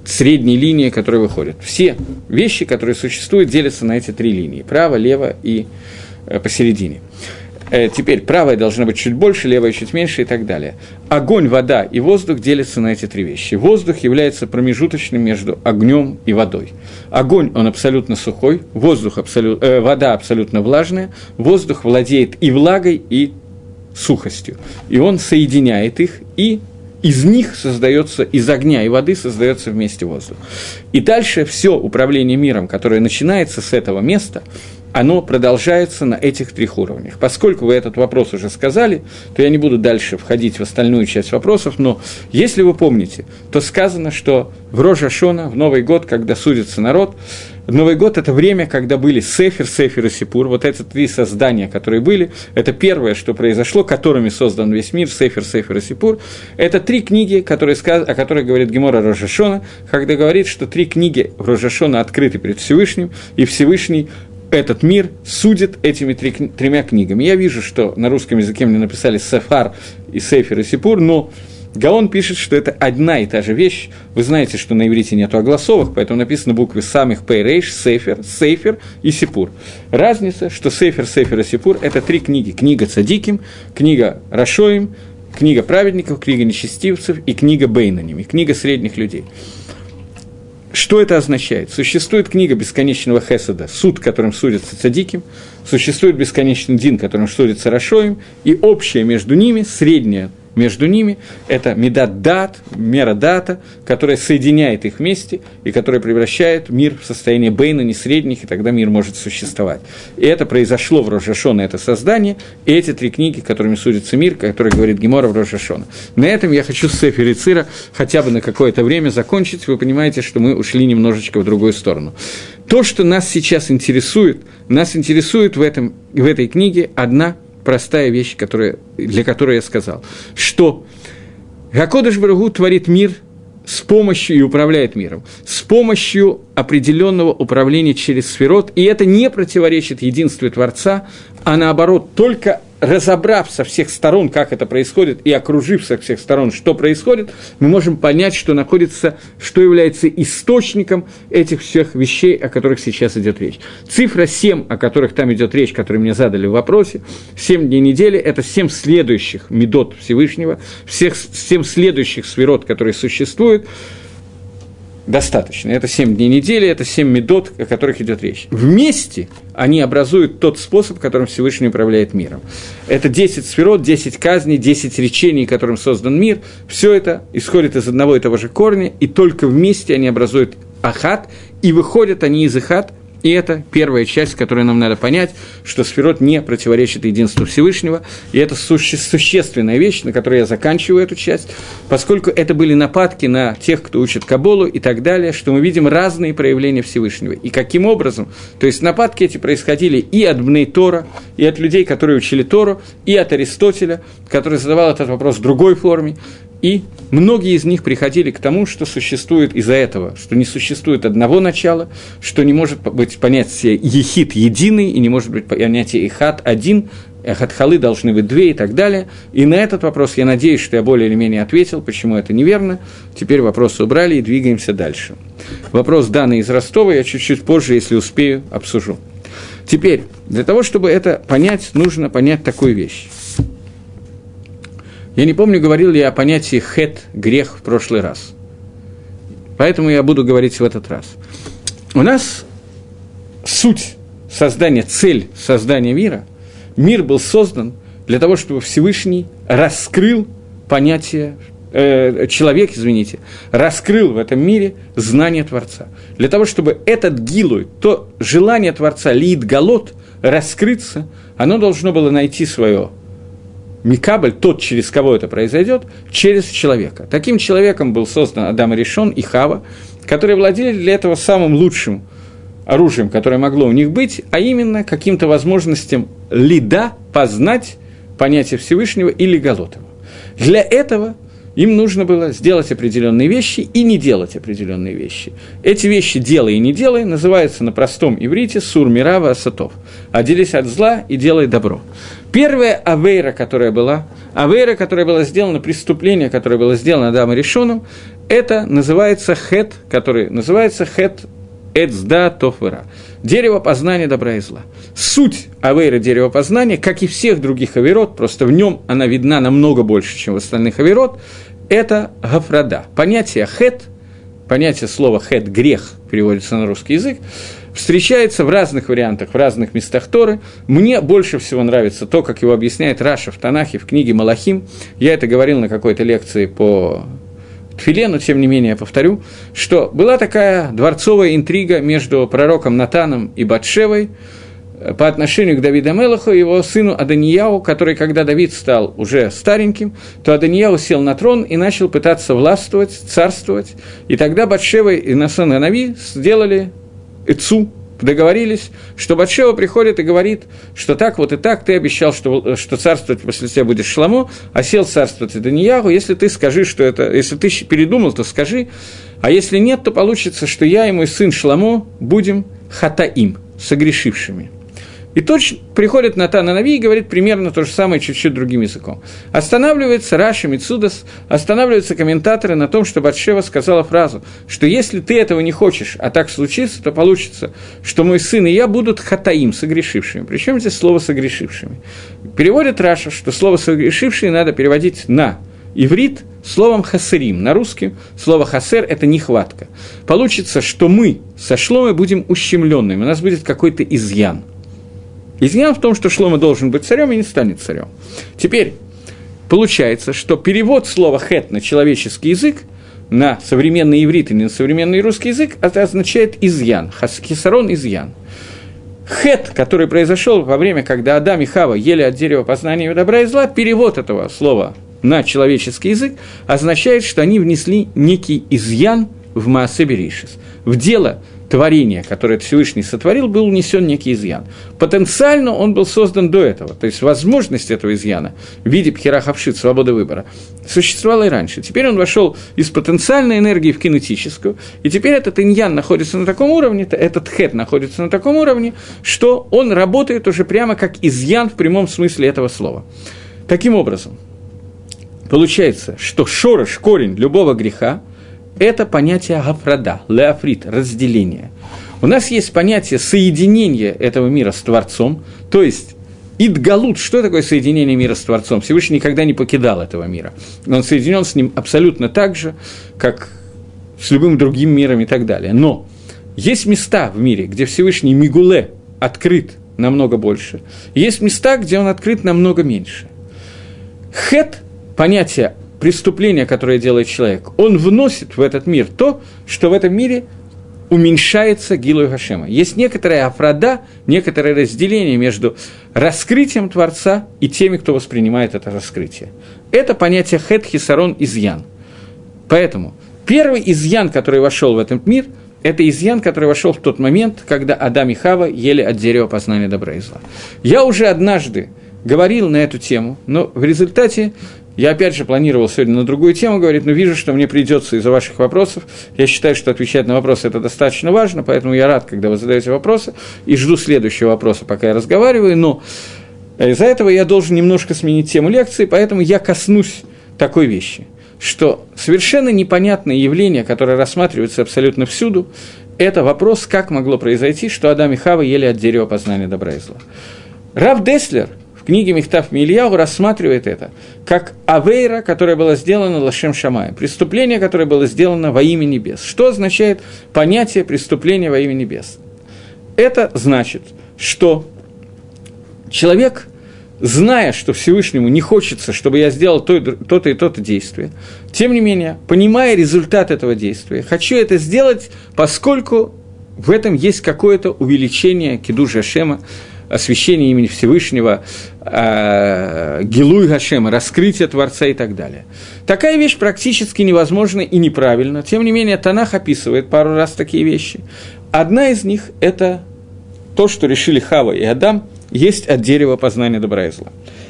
средней линией, которая выходит. Все вещи, которые существуют, делятся на эти три линии – право, лево и э, посередине. Э, теперь правая должна быть чуть больше, левая чуть меньше и так далее. Огонь, вода и воздух делятся на эти три вещи. Воздух является промежуточным между огнем и водой. Огонь, он абсолютно сухой, воздух абсолют, э, вода абсолютно влажная, воздух владеет и влагой, и сухостью. И он соединяет их, и из них создается, из огня и воды создается вместе воздух. И дальше все управление миром, которое начинается с этого места, оно продолжается на этих трех уровнях. Поскольку вы этот вопрос уже сказали, то я не буду дальше входить в остальную часть вопросов, но если вы помните, то сказано, что в Рожа Шона, в Новый год, когда судится народ, Новый год – это время, когда были Сефер, Сефер и Сипур. Вот эти три создания, которые были, это первое, что произошло, которыми создан весь мир, Сефер, Сефер и Сипур. Это три книги, которые, о которых говорит Гемора Рожашона, когда говорит, что три книги Рожашона открыты перед Всевышним, и Всевышний этот мир судит этими три, тремя книгами. Я вижу, что на русском языке мне написали Сефар и Сефер и Сипур, но Гаон пишет, что это одна и та же вещь. Вы знаете, что на иврите нет огласовок, поэтому написаны буквы самых Пейрейш, Сейфер, Сейфер и Сипур. Разница, что Сейфер, Сейфер и Сипур – это три книги. Книга Цадиким, книга Рашоим, книга праведников, книга нечестивцев и книга Бейнаними, книга средних людей. Что это означает? Существует книга бесконечного Хесада, суд, которым судится цадиким, существует бесконечный дин, которым судится Рашоем, и общее между ними, среднее между ними, это медат дат, мера дата, которая соединяет их вместе и которая превращает мир в состояние бейна, не средних, и тогда мир может существовать. И это произошло в Рожашона, это создание, и эти три книги, которыми судится мир, которые говорит Гемора в Рожашона. На этом я хочу с Сефер Цира хотя бы на какое-то время закончить. Вы понимаете, что мы ушли немножечко в другую сторону. То, что нас сейчас интересует, нас интересует в, этом, в этой книге одна простая вещь, которая, для которой я сказал, что Гакодыш Барагу творит мир с помощью и управляет миром, с помощью определенного управления через сферот, и это не противоречит единству Творца, а наоборот, только разобрав со всех сторон, как это происходит, и окружив со всех сторон, что происходит, мы можем понять, что находится, что является источником этих всех вещей, о которых сейчас идет речь. Цифра 7, о которых там идет речь, которые мне задали в вопросе, 7 дней недели – это 7 следующих медот Всевышнего, всех 7 следующих сферот, которые существуют, достаточно. Это 7 дней недели, это 7 медот, о которых идет речь. Вместе они образуют тот способ, которым Всевышний управляет миром. Это 10 сферот, 10 казней, 10 речений, которым создан мир. Все это исходит из одного и того же корня, и только вместе они образуют ахат, и выходят они из ахат И это первая часть, которую нам надо понять, что сферот не противоречит единству Всевышнего. И это суще- существенная вещь, на которой я заканчиваю эту часть, поскольку это были нападки на тех, кто учит Каболу и так далее, что мы видим разные проявления Всевышнего. И каким образом? То есть нападки эти происходили и от Бней Тора, и от людей, которые учили Тору, и от Аристотеля, который задавал этот вопрос в другой форме. И многие из них приходили к тому, что существует из-за этого, что не существует одного начала, что не может быть понятие ехид единый, и не может быть понятие ихат один, хатхалы должны быть две и так далее. И на этот вопрос я надеюсь, что я более или менее ответил, почему это неверно. Теперь вопросы убрали и двигаемся дальше. Вопрос данный из Ростова я чуть-чуть позже, если успею, обсужу. Теперь, для того, чтобы это понять, нужно понять такую вещь. Я не помню, говорил ли я о понятии хет, грех в прошлый раз. Поэтому я буду говорить в этот раз. У нас суть создания, цель создания мира, мир был создан для того, чтобы Всевышний раскрыл понятие, э, человек, извините, раскрыл в этом мире знание Творца. Для того, чтобы этот гилуй, то желание Творца, лид галот, раскрыться, оно должно было найти свое Микабль, тот, через кого это произойдет, через человека. Таким человеком был создан Адам Решон и Хава, которые владели для этого самым лучшим оружием, которое могло у них быть, а именно каким-то возможностям лида познать понятие Всевышнего или Голотова. Для этого им нужно было сделать определенные вещи и не делать определенные вещи. Эти вещи «делай» и «не делай» называются на простом иврите «сур мирава асатов» – «отделись от зла и делай добро». Первая авейра, которая была, авейра, которая была сделана, преступление, которое было сделано Адамом Решоном, это называется хет, который называется хет эцда тофера. Дерево познания добра и зла. Суть авейра дерева познания, как и всех других аверот, просто в нем она видна намного больше, чем в остальных аверот, это гафрада. Понятие хет, понятие слова хет, грех, переводится на русский язык, встречается в разных вариантах, в разных местах Торы. Мне больше всего нравится то, как его объясняет Раша в Танахе, в книге Малахим. Я это говорил на какой-то лекции по Тфиле, но тем не менее я повторю, что была такая дворцовая интрига между пророком Натаном и Батшевой э, по отношению к Давиду Мелаху и его сыну Аданияу, который, когда Давид стал уже стареньким, то Аданияу сел на трон и начал пытаться властвовать, царствовать, и тогда Батшева и Насан Нави сделали Ицу, договорились, что Батшева приходит и говорит, что так вот и так, ты обещал, что, что царствовать после тебя будет Шламо, а сел царствовать Даниягу, если ты скажи, что это, если ты передумал, то скажи, а если нет, то получится, что я и мой сын Шламо будем хатаим, согрешившими. И точно приходит Натан Нави и говорит примерно то же самое, чуть-чуть другим языком. Останавливается Раши Мицудас, останавливаются комментаторы на том, что Батшева сказала фразу, что если ты этого не хочешь, а так случится, то получится, что мой сын и я будут хатаим, согрешившими. Причем здесь слово согрешившими. Переводит Раша, что слово согрешившие надо переводить на иврит словом хасерим. На русском слово хасер – это нехватка. Получится, что мы со шломой будем ущемленными, у нас будет какой-то изъян – Изъян в том, что Шлома должен быть царем и не станет царем. Теперь получается, что перевод слова «хет» на человеческий язык, на современный иврит и на современный русский язык, это означает изъян, хисарон – изъян. Хет, который произошел во время, когда Адам и Хава ели от дерева познания добра и зла, перевод этого слова на человеческий язык означает, что они внесли некий изъян в Маасе Беришис, в дело творения, которое Всевышний сотворил, был унесен некий изъян. Потенциально он был создан до этого, то есть возможность этого изъяна в виде пхерахавшит, свободы выбора, существовала и раньше. Теперь он вошел из потенциальной энергии в кинетическую, и теперь этот иньян находится на таком уровне, этот хет находится на таком уровне, что он работает уже прямо как изъян в прямом смысле этого слова. Таким образом, получается, что шорош, корень любого греха – это понятие гафрада, леофрит, разделение. У нас есть понятие соединения этого мира с Творцом, то есть Идгалут, что такое соединение мира с Творцом? Всевышний никогда не покидал этого мира. Он соединен с ним абсолютно так же, как с любым другим миром и так далее. Но есть места в мире, где Всевышний Мигуле открыт намного больше. Есть места, где он открыт намного меньше. Хет, понятие преступление, которое делает человек, он вносит в этот мир то, что в этом мире уменьшается Гилу Гашема. Есть некоторая афрада, некоторое разделение между раскрытием Творца и теми, кто воспринимает это раскрытие. Это понятие хет, хисарон, изъян. Поэтому первый изъян, который вошел в этот мир, это изъян, который вошел в тот момент, когда Адам и Хава ели от дерева познания добра и зла. Я уже однажды говорил на эту тему, но в результате я опять же планировал сегодня на другую тему говорить, но вижу, что мне придется из-за ваших вопросов. Я считаю, что отвечать на вопросы это достаточно важно, поэтому я рад, когда вы задаете вопросы, и жду следующего вопроса, пока я разговариваю. Но из-за этого я должен немножко сменить тему лекции, поэтому я коснусь такой вещи, что совершенно непонятное явление, которое рассматривается абсолютно всюду, это вопрос, как могло произойти, что Адам и Хава ели от дерева познания добра и зла. Рав Деслер – в книге Мехтав Мильяу рассматривает это как авейра, которая была сделана Лашем Шамаем, преступление, которое было сделано во имя небес. Что означает понятие преступления во имя небес? Это значит, что человек, зная, что Всевышнему не хочется, чтобы я сделал то-то и то-то действие, тем не менее, понимая результат этого действия, хочу это сделать, поскольку в этом есть какое-то увеличение кидужа Шема, освящение имени Всевышнего, э, Гилуй Гашема, раскрытие Творца и так далее. Такая вещь практически невозможна и неправильна. Тем не менее, Танах описывает пару раз такие вещи. Одна из них – это то, что решили Хава и Адам, есть от дерева познания добра и зла.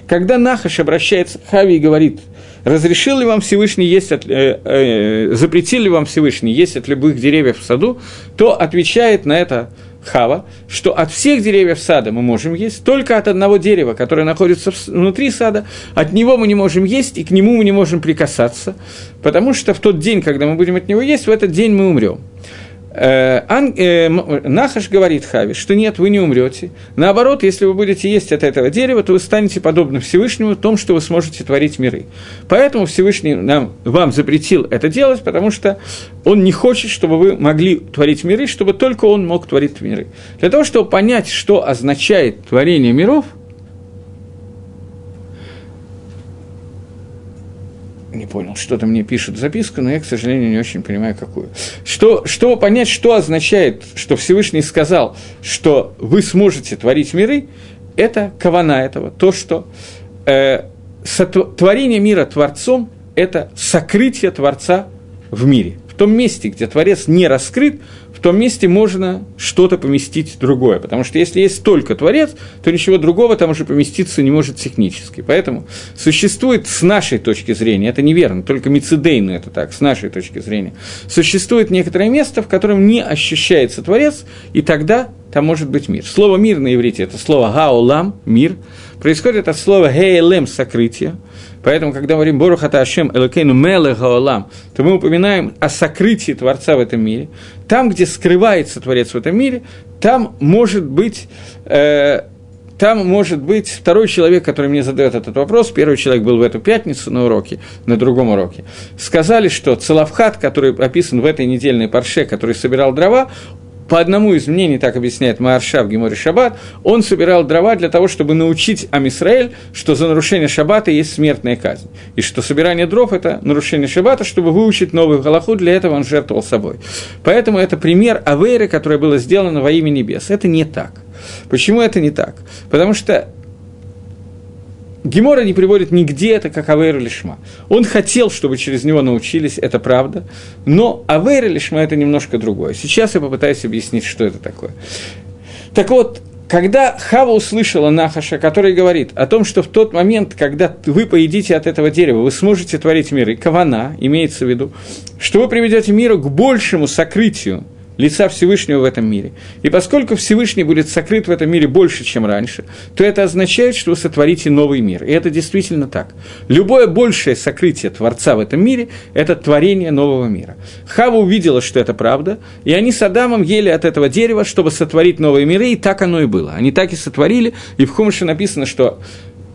Когда Нахаш обращается к Хаве и говорит, разрешил ли вам Всевышний есть от, э, э, запретил ли вам Всевышний есть от любых деревьев в саду, то отвечает на это Хава, что от всех деревьев сада мы можем есть, только от одного дерева, которое находится внутри сада, от него мы не можем есть, и к нему мы не можем прикасаться, потому что в тот день, когда мы будем от него есть, в этот день мы умрем. Э, э, Нахаш говорит Хави, что нет, вы не умрете. Наоборот, если вы будете есть от этого дерева, то вы станете подобны Всевышнему в том, что вы сможете творить миры. Поэтому Всевышний нам, вам запретил это делать, потому что он не хочет, чтобы вы могли творить миры, чтобы только он мог творить миры. Для того, чтобы понять, что означает творение миров – не понял, что-то мне пишут записку, но я, к сожалению, не очень понимаю, какую. Что, чтобы понять, что означает, что Всевышний сказал, что вы сможете творить миры, это кавана этого, то, что э, творение мира Творцом – это сокрытие Творца в мире. В том месте, где Творец не раскрыт, том месте можно что-то поместить другое. Потому что если есть только Творец, то ничего другого там уже поместиться не может технически. Поэтому существует с нашей точки зрения, это неверно, только Мицидейну это так, с нашей точки зрения, существует некоторое место, в котором не ощущается Творец, и тогда там может быть мир. Слово «мир» на иврите – это слово «гаолам» – «мир», происходит от слова «гейлем» – «сокрытие», Поэтому, когда мы говорим «Борухата Ашем Элокейну Меле Гаолам», то мы упоминаем о сокрытии Творца в этом мире. Там, где скрывается Творец в этом мире, там может быть... Э, там может быть второй человек, который мне задает этот вопрос, первый человек был в эту пятницу на уроке, на другом уроке, сказали, что Целавхат, который описан в этой недельной парше, который собирал дрова, по одному из мнений, так объясняет Маарша в Геморе Шаббат, он собирал дрова для того, чтобы научить Амисраэль, что за нарушение Шаббата есть смертная казнь. И что собирание дров – это нарушение Шаббата, чтобы выучить новую Галаху, для этого он жертвовал собой. Поэтому это пример Авейры, которое было сделано во имя небес. Это не так. Почему это не так? Потому что Гемора не приводит нигде это как Авейр Лишма. Он хотел, чтобы через него научились, это правда, но Авейр Лишма это немножко другое. Сейчас я попытаюсь объяснить, что это такое. Так вот, когда Хава услышала Нахаша, который говорит о том, что в тот момент, когда вы поедите от этого дерева, вы сможете творить мир, и кавана, имеется в виду, что вы приведете миру к большему сокрытию лица Всевышнего в этом мире. И поскольку Всевышний будет сокрыт в этом мире больше, чем раньше, то это означает, что вы сотворите новый мир. И это действительно так. Любое большее сокрытие Творца в этом мире – это творение нового мира. Хава увидела, что это правда, и они с Адамом ели от этого дерева, чтобы сотворить новые миры, и так оно и было. Они так и сотворили, и в Хумше написано, что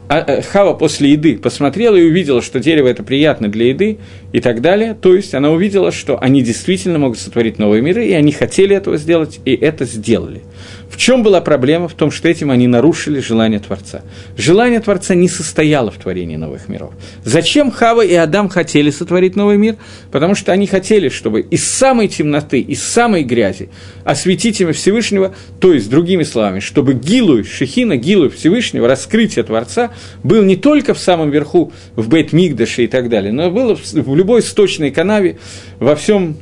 Хава после еды посмотрела и увидела, что дерево это приятно для еды и так далее. То есть она увидела, что они действительно могут сотворить новые миры, и они хотели этого сделать, и это сделали. В чем была проблема? В том, что этим они нарушили желание Творца. Желание Творца не состояло в творении новых миров. Зачем Хава и Адам хотели сотворить новый мир? Потому что они хотели, чтобы из самой темноты, из самой грязи осветить имя Всевышнего, то есть, другими словами, чтобы Гилу, Шехина, Гилу Всевышнего, раскрытие Творца, был не только в самом верху, в Бейт Мигдаше и так далее, но было в любой сточной канаве, во всем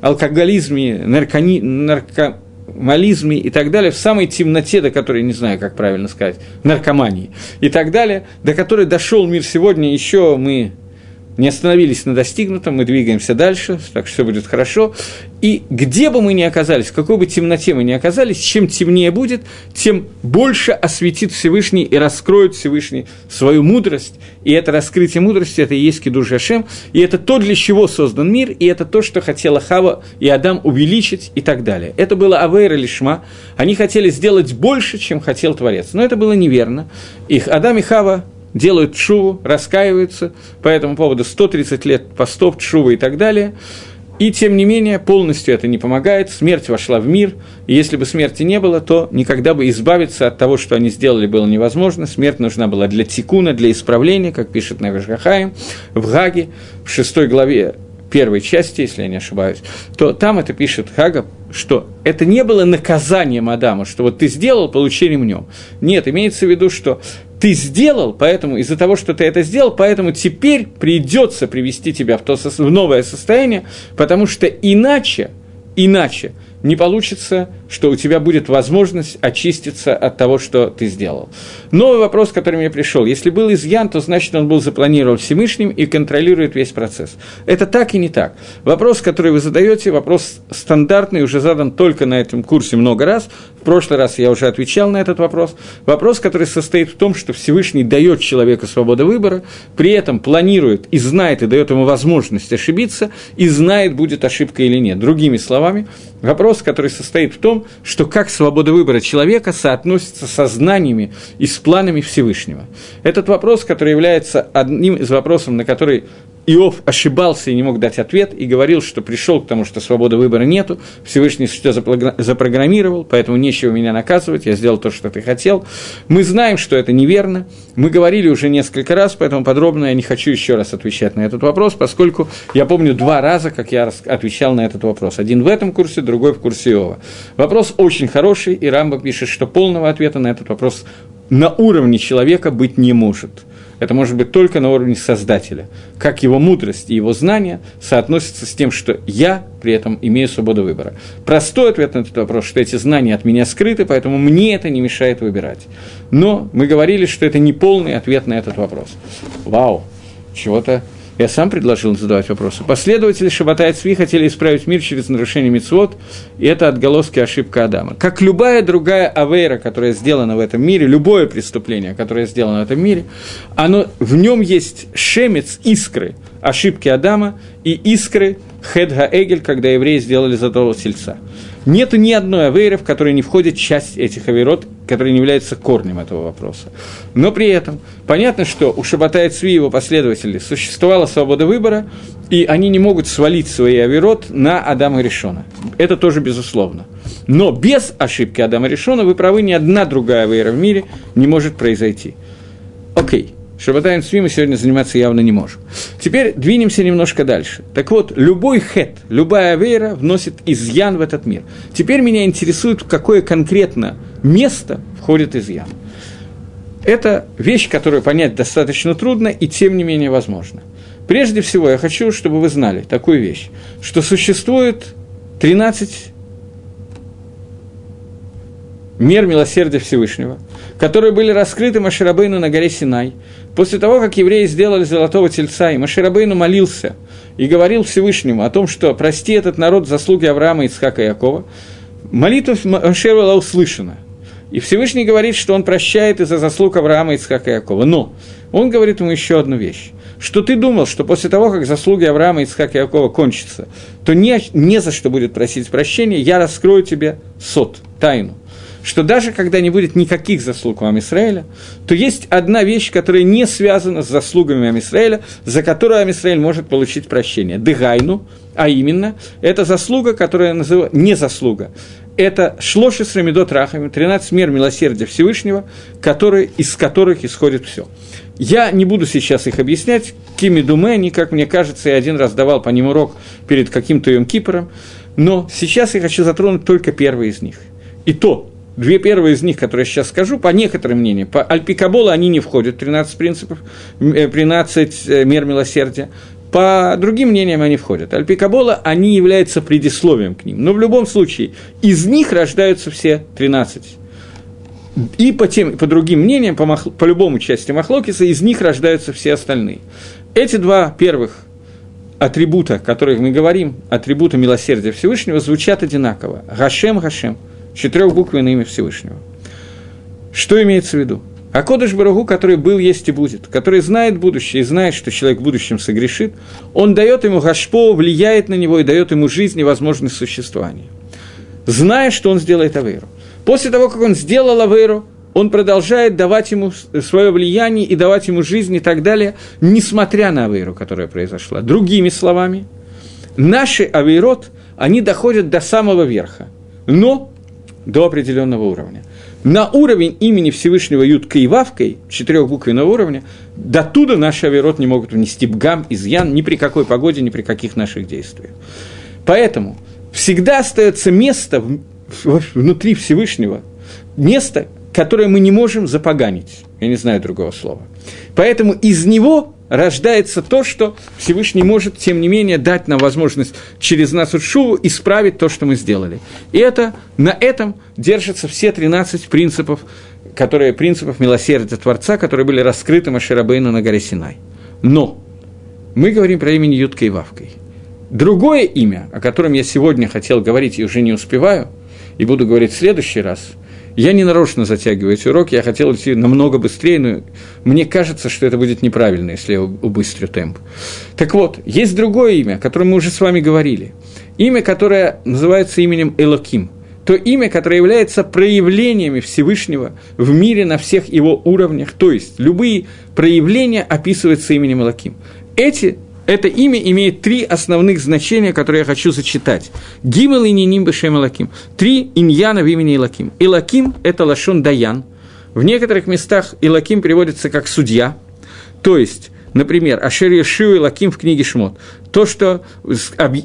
алкоголизме, наркони, наркомализме и так далее, в самой темноте, до которой, не знаю, как правильно сказать, наркомании. И так далее, до которой дошел мир сегодня, еще мы не остановились на достигнутом, мы двигаемся дальше, так что все будет хорошо. И где бы мы ни оказались, в какой бы темноте мы ни оказались, чем темнее будет, тем больше осветит Всевышний и раскроет Всевышний свою мудрость. И это раскрытие мудрости, это и есть Кидуш Хашем, и это то, для чего создан мир, и это то, что хотела Хава и Адам увеличить и так далее. Это было Авейра Лишма, они хотели сделать больше, чем хотел Творец. Но это было неверно. Их Адам и Хава делают шуву, раскаиваются по этому поводу 130 лет постов, шува и так далее. И, тем не менее, полностью это не помогает, смерть вошла в мир, и если бы смерти не было, то никогда бы избавиться от того, что они сделали, было невозможно. Смерть нужна была для тикуна, для исправления, как пишет Навишгахаем в Гаге, в шестой главе первой части, если я не ошибаюсь, то там это пишет Хага, что это не было наказанием Адама, что вот ты сделал, получи ремнем. Нет, имеется в виду, что ты сделал, поэтому из-за того, что ты это сделал, поэтому теперь придется привести тебя в, то, в новое состояние, потому что иначе, иначе – не получится, что у тебя будет возможность очиститься от того, что ты сделал. Новый вопрос, который мне пришел. Если был изъян, то значит он был запланирован Всевышним и контролирует весь процесс. Это так и не так. Вопрос, который вы задаете, вопрос стандартный, уже задан только на этом курсе много раз. В прошлый раз я уже отвечал на этот вопрос. Вопрос, который состоит в том, что Всевышний дает человеку свободу выбора, при этом планирует и знает, и дает ему возможность ошибиться, и знает, будет ошибка или нет. Другими словами, вопрос, который состоит в том, что как свобода выбора человека соотносится со знаниями и с планами Всевышнего. Этот вопрос, который является одним из вопросов, на который Иов ошибался и не мог дать ответ, и говорил, что пришел к тому, что свободы выбора нету, Всевышний все запрограммировал, поэтому нечего меня наказывать, я сделал то, что ты хотел. Мы знаем, что это неверно, мы говорили уже несколько раз, поэтому подробно я не хочу еще раз отвечать на этот вопрос, поскольку я помню два раза, как я отвечал на этот вопрос. Один в этом курсе, другой в курсе Иова. Вопрос очень хороший, и Рамба пишет, что полного ответа на этот вопрос на уровне человека быть не может – это может быть только на уровне Создателя. Как его мудрость и его знания соотносятся с тем, что я при этом имею свободу выбора. Простой ответ на этот вопрос, что эти знания от меня скрыты, поэтому мне это не мешает выбирать. Но мы говорили, что это не полный ответ на этот вопрос. Вау, чего-то я сам предложил задавать вопросы. Последователи Шабата и Цви хотели исправить мир через нарушение мицвод, и это отголоски ошибка Адама. Как любая другая авейра, которая сделана в этом мире, любое преступление, которое сделано в этом мире, оно, в нем есть шемец, искры ошибки Адама и искры Хедга Эгель, когда евреи сделали золотого тельца. Нету ни одной авейры, в которой не входит часть этих авейрот, которые не являются корнем этого вопроса. Но при этом понятно, что у Шабата и Цви его последователей существовала свобода выбора, и они не могут свалить свои авейрот на Адама Решона. Это тоже безусловно. Но без ошибки Адама Решона, вы правы, ни одна другая авейра в мире не может произойти. Окей. Шабатаем Сви мы сегодня заниматься явно не можем. Теперь двинемся немножко дальше. Так вот, любой хет, любая вера вносит изъян в этот мир. Теперь меня интересует, в какое конкретно место входит изъян. Это вещь, которую понять достаточно трудно и тем не менее возможно. Прежде всего, я хочу, чтобы вы знали такую вещь, что существует 13 мер милосердия Всевышнего, которые были раскрыты Маширабейну на горе Синай, После того, как евреи сделали золотого тельца, и Маширабейну молился и говорил Всевышнему о том, что прости этот народ заслуги Авраама, Ицхака и Якова, молитва Маше услышана. И Всевышний говорит, что он прощает из-за заслуг Авраама, Ицхака и Якова. Но он говорит ему еще одну вещь что ты думал, что после того, как заслуги Авраама, Ицхака и Якова кончатся, то не, не за что будет просить прощения, я раскрою тебе сот, тайну что даже когда не будет никаких заслуг у Амисраэля, то есть одна вещь, которая не связана с заслугами Амисраэля, за которую Амисраэль может получить прощение. Дыгайну, а именно, это заслуга, которая называется... Не заслуга. это шлоши с рамидот рахами, 13 мер милосердия Всевышнего, которые, из которых исходит все. Я не буду сейчас их объяснять, Кими Думени, как мне кажется, я один раз давал по ним урок перед каким-то Йом Кипором, но сейчас я хочу затронуть только первый из них. И то, две первые из них, которые я сейчас скажу, по некоторым мнениям, по Альпикабола они не входят, 13 принципов, 13 э, мер милосердия, по другим мнениям они входят. Альпикабола, они являются предисловием к ним. Но в любом случае, из них рождаются все 13. И по, тем, по другим мнениям, по, мах, по любому части Махлокиса, из них рождаются все остальные. Эти два первых атрибута, о которых мы говорим, атрибуты милосердия Всевышнего, звучат одинаково. Гашем, Гашем, четырехбуквенное имя Всевышнего. Что имеется в виду? А Кодыш Барагу, который был, есть и будет, который знает будущее и знает, что человек в будущем согрешит, он дает ему гашпо, влияет на него и дает ему жизнь и возможность существования. Зная, что он сделает Авейру. После того, как он сделал Авейру, он продолжает давать ему свое влияние и давать ему жизнь и так далее, несмотря на авейру, которая произошла. Другими словами, наши авейрот, они доходят до самого верха, но до определенного уровня. На уровень имени Всевышнего Ютка и Вавкой, четырехбуквенного уровня, до туда наши авирот не могут внести бгам, изъян ни при какой погоде, ни при каких наших действиях. Поэтому всегда остается место внутри Всевышнего, место, которое мы не можем запоганить. Я не знаю другого слова. Поэтому из него рождается то, что Всевышний может, тем не менее, дать нам возможность через нас Шуву исправить то, что мы сделали. И это, на этом держатся все 13 принципов, которые, принципов милосердия Творца, которые были раскрыты Маширабейну на горе Синай. Но мы говорим про имени Юткой Вавкой. Другое имя, о котором я сегодня хотел говорить и уже не успеваю, и буду говорить в следующий раз – я не нарочно затягиваю эти уроки, я хотел идти намного быстрее, но мне кажется, что это будет неправильно, если я убыстрю темп. Так вот, есть другое имя, о котором мы уже с вами говорили. Имя, которое называется именем Элоким. То имя, которое является проявлениями Всевышнего в мире на всех его уровнях. То есть, любые проявления описываются именем Элоким. Эти это имя имеет три основных значения, которые я хочу зачитать. Гимел и Ниним Бешем Илаким. Три иньяна в имени Илаким. Илаким – это лашон Даян. В некоторых местах Илаким переводится как «судья». То есть, например, Ашер Ешиу Илаким в книге Шмот. То, что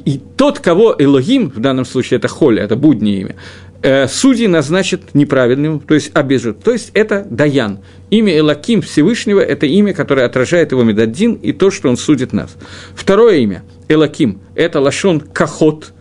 и тот, кого Элогим, в данном случае это Холь, это буднее имя, э, судьи назначат неправильным, то есть обижут. То есть это Даян. Имя Элаким Всевышнего – это имя, которое отражает его Медаддин и то, что он судит нас. Второе имя – Элаким – это Лашон Кахот,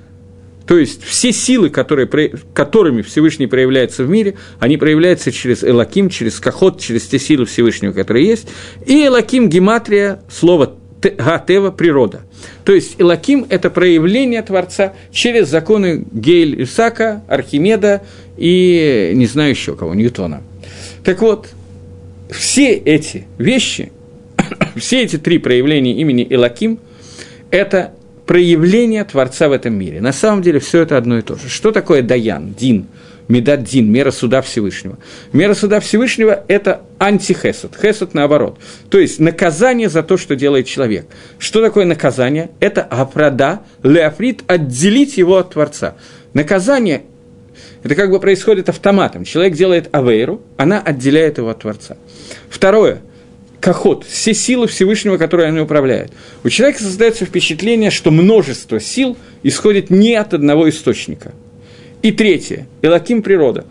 то есть все силы, которые, которыми Всевышний проявляется в мире, они проявляются через Элаким, через Кахот, через те силы Всевышнего, которые есть. И Элаким – гематрия, слово Гатева – природа. То есть Элаким – это проявление Творца через законы Гейль Исака, Архимеда и не знаю еще кого, Ньютона. Так вот, все эти вещи, все эти три проявления имени Элаким – это проявление Творца в этом мире. На самом деле все это одно и то же. Что такое Даян, Дин – Медат Дин, мера суда Всевышнего. Мера суда Всевышнего – это антихесед, хесед наоборот. То есть наказание за то, что делает человек. Что такое наказание? Это апрада, леофрит, отделить его от Творца. Наказание это как бы происходит автоматом. Человек делает авейру, она отделяет его от Творца. Второе – кахот, все силы Всевышнего, которые они управляют. У человека создается впечатление, что множество сил исходит не от одного источника – и третье, Элаким природа.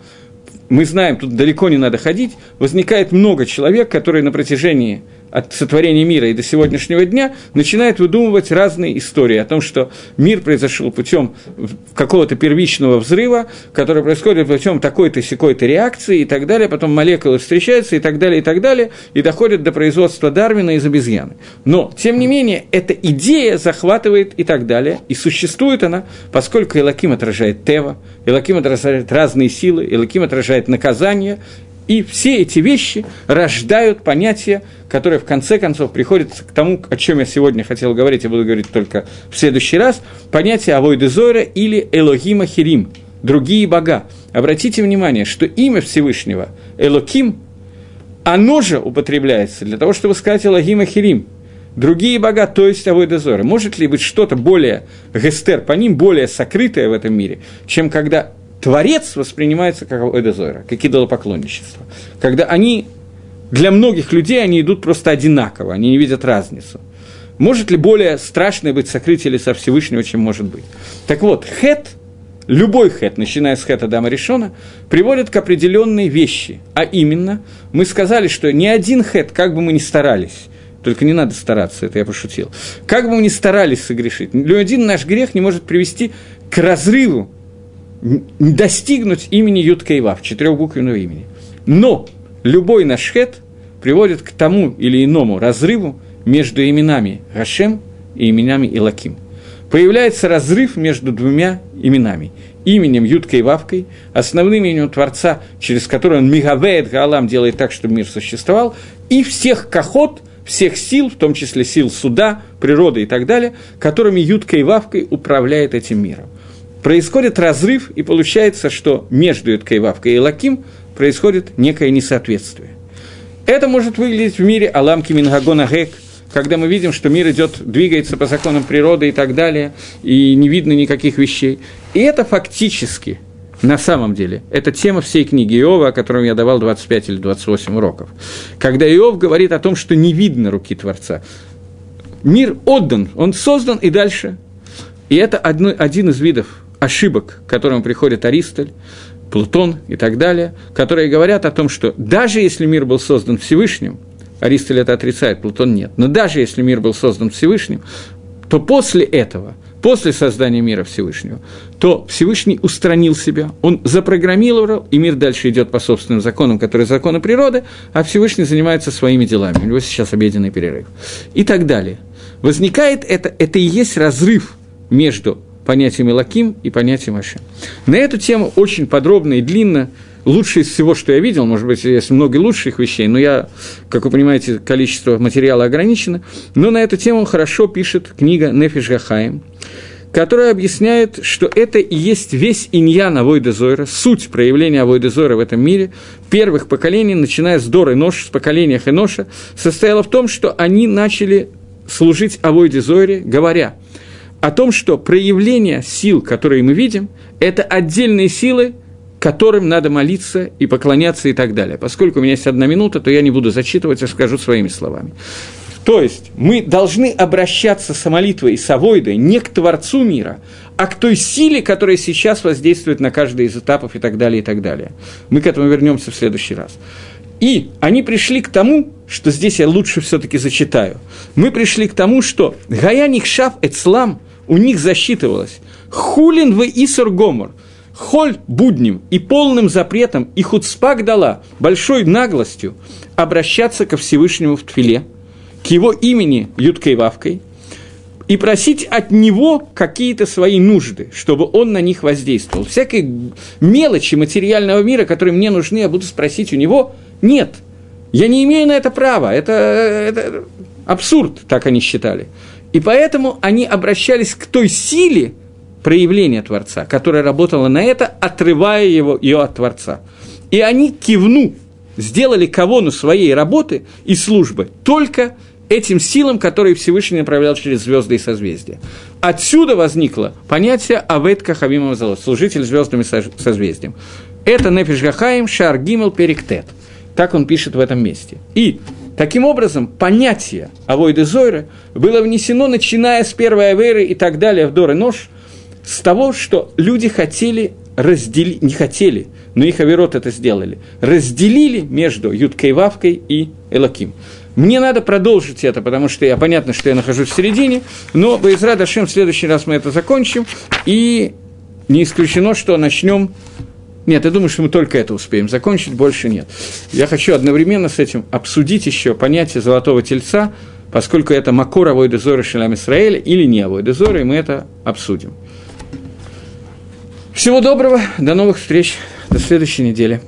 Мы знаем, тут далеко не надо ходить, возникает много человек, которые на протяжении от сотворения мира и до сегодняшнего дня начинает выдумывать разные истории о том, что мир произошел путем какого-то первичного взрыва, который происходит путем такой-то секой-то реакции и так далее, потом молекулы встречаются и так далее, и так далее, и доходят до производства Дарвина из обезьяны. Но, тем не менее, эта идея захватывает и так далее, и существует она, поскольку Элаким отражает Тева, Элаким отражает разные силы, Элаким отражает наказание, и все эти вещи рождают понятие, которое в конце концов приходится к тому, о чем я сегодня хотел говорить, я буду говорить только в следующий раз, понятие Авойды Зора или Элогима Хирим, другие бога. Обратите внимание, что имя Всевышнего, Элоким, оно же употребляется для того, чтобы сказать Элогима Хирим, другие бога, то есть Авойда Зора. Может ли быть что-то более гестер по ним, более сокрытое в этом мире, чем когда Творец воспринимается как Эдезойра, как идолопоклонничество. Когда они, для многих людей они идут просто одинаково, они не видят разницу. Может ли более страшное быть сокрытие лица Всевышнего, чем может быть? Так вот, хет, любой хет, начиная с хета Дама Решона, приводит к определенной вещи. А именно, мы сказали, что ни один хет, как бы мы ни старались, только не надо стараться, это я пошутил. Как бы мы ни старались согрешить, ни один наш грех не может привести к разрыву, достигнуть имени Ютка и Вав, четырехбуквенного имени. Но любой наш хет приводит к тому или иному разрыву между именами Гашем и именами Илаким. Появляется разрыв между двумя именами. Именем Юткой и основным именем Творца, через который он Мигавеет Гаалам делает так, чтобы мир существовал, и всех кахот – всех сил, в том числе сил суда, природы и так далее, которыми Юткой и управляет этим миром. Происходит разрыв, и получается, что между Юткой Вавкой и Лаким происходит некое несоответствие. Это может выглядеть в мире Аламки Мингагона Гек, когда мы видим, что мир идет, двигается по законам природы и так далее, и не видно никаких вещей. И это фактически – на самом деле, это тема всей книги Иова, о которой я давал 25 или 28 уроков. Когда Иов говорит о том, что не видно руки Творца. Мир отдан, он создан и дальше. И это одно, один из видов ошибок, к которым приходит Аристоль, Плутон и так далее, которые говорят о том, что даже если мир был создан Всевышним, Аристоль это отрицает, Плутон нет, но даже если мир был создан Всевышним, то после этого – после создания мира Всевышнего, то Всевышний устранил себя, он запрограммировал, и мир дальше идет по собственным законам, которые законы природы, а Всевышний занимается своими делами. У него сейчас обеденный перерыв. И так далее. Возникает это, это и есть разрыв между понятием Илаким и понятием Ашем. На эту тему очень подробно и длинно лучшее из всего, что я видел, может быть, есть много лучших вещей, но я, как вы понимаете, количество материала ограничено, но на эту тему хорошо пишет книга Нефиш Гахаим, которая объясняет, что это и есть весь иньян Авойда Зойра, суть проявления Авойда Зойра в этом мире, первых поколений, начиная с Доры Нош, с поколения Хеноша, состояла в том, что они начали служить Авойде Зойре, говоря о том, что проявление сил, которые мы видим, это отдельные силы, которым надо молиться и поклоняться и так далее. Поскольку у меня есть одна минута, то я не буду зачитывать, а скажу своими словами. То есть мы должны обращаться с молитвой и с авойдой не к Творцу мира, а к той силе, которая сейчас воздействует на каждый из этапов и так далее, и так далее. Мы к этому вернемся в следующий раз. И они пришли к тому, что здесь я лучше все-таки зачитаю. Мы пришли к тому, что Гаяник Шав Эцлам у них засчитывалось. Хулин в Исур Гомор – холь будним и полным запретом и хуцпак дала большой наглостью обращаться ко Всевышнему в Тфиле, к его имени Юткой Вавкой, и просить от него какие-то свои нужды, чтобы он на них воздействовал. Всякой мелочи материального мира, которые мне нужны, я буду спросить у него, нет. Я не имею на это права, это, это абсурд, так они считали. И поэтому они обращались к той силе, проявление Творца, которое работало на это, отрывая его, ее от Творца. И они кивну, сделали кавону своей работы и службы только этим силам, которые Всевышний направлял через звезды и созвездия. Отсюда возникло понятие Авет Кахавимова Залот, служитель звездами созвездием. Это Нефиш Гахаим Шар Гимел Периктет. Так он пишет в этом месте. И Таким образом, понятие Авойды Зойра было внесено, начиная с первой Аверы и так далее, в Дор и Нож – с того, что люди хотели разделить, не хотели, но их Аверот это сделали, разделили между Юткой Вавкой и Элаким. Мне надо продолжить это, потому что я понятно, что я нахожусь в середине, но Байзра Дашем в следующий раз мы это закончим, и не исключено, что начнем нет, я думаю, что мы только это успеем закончить, больше нет. Я хочу одновременно с этим обсудить еще понятие золотого тельца, поскольку это Макор Авойда Зора Шалам Исраэля или не Авойда Зора, и мы это обсудим. Всего доброго, до новых встреч, до следующей недели.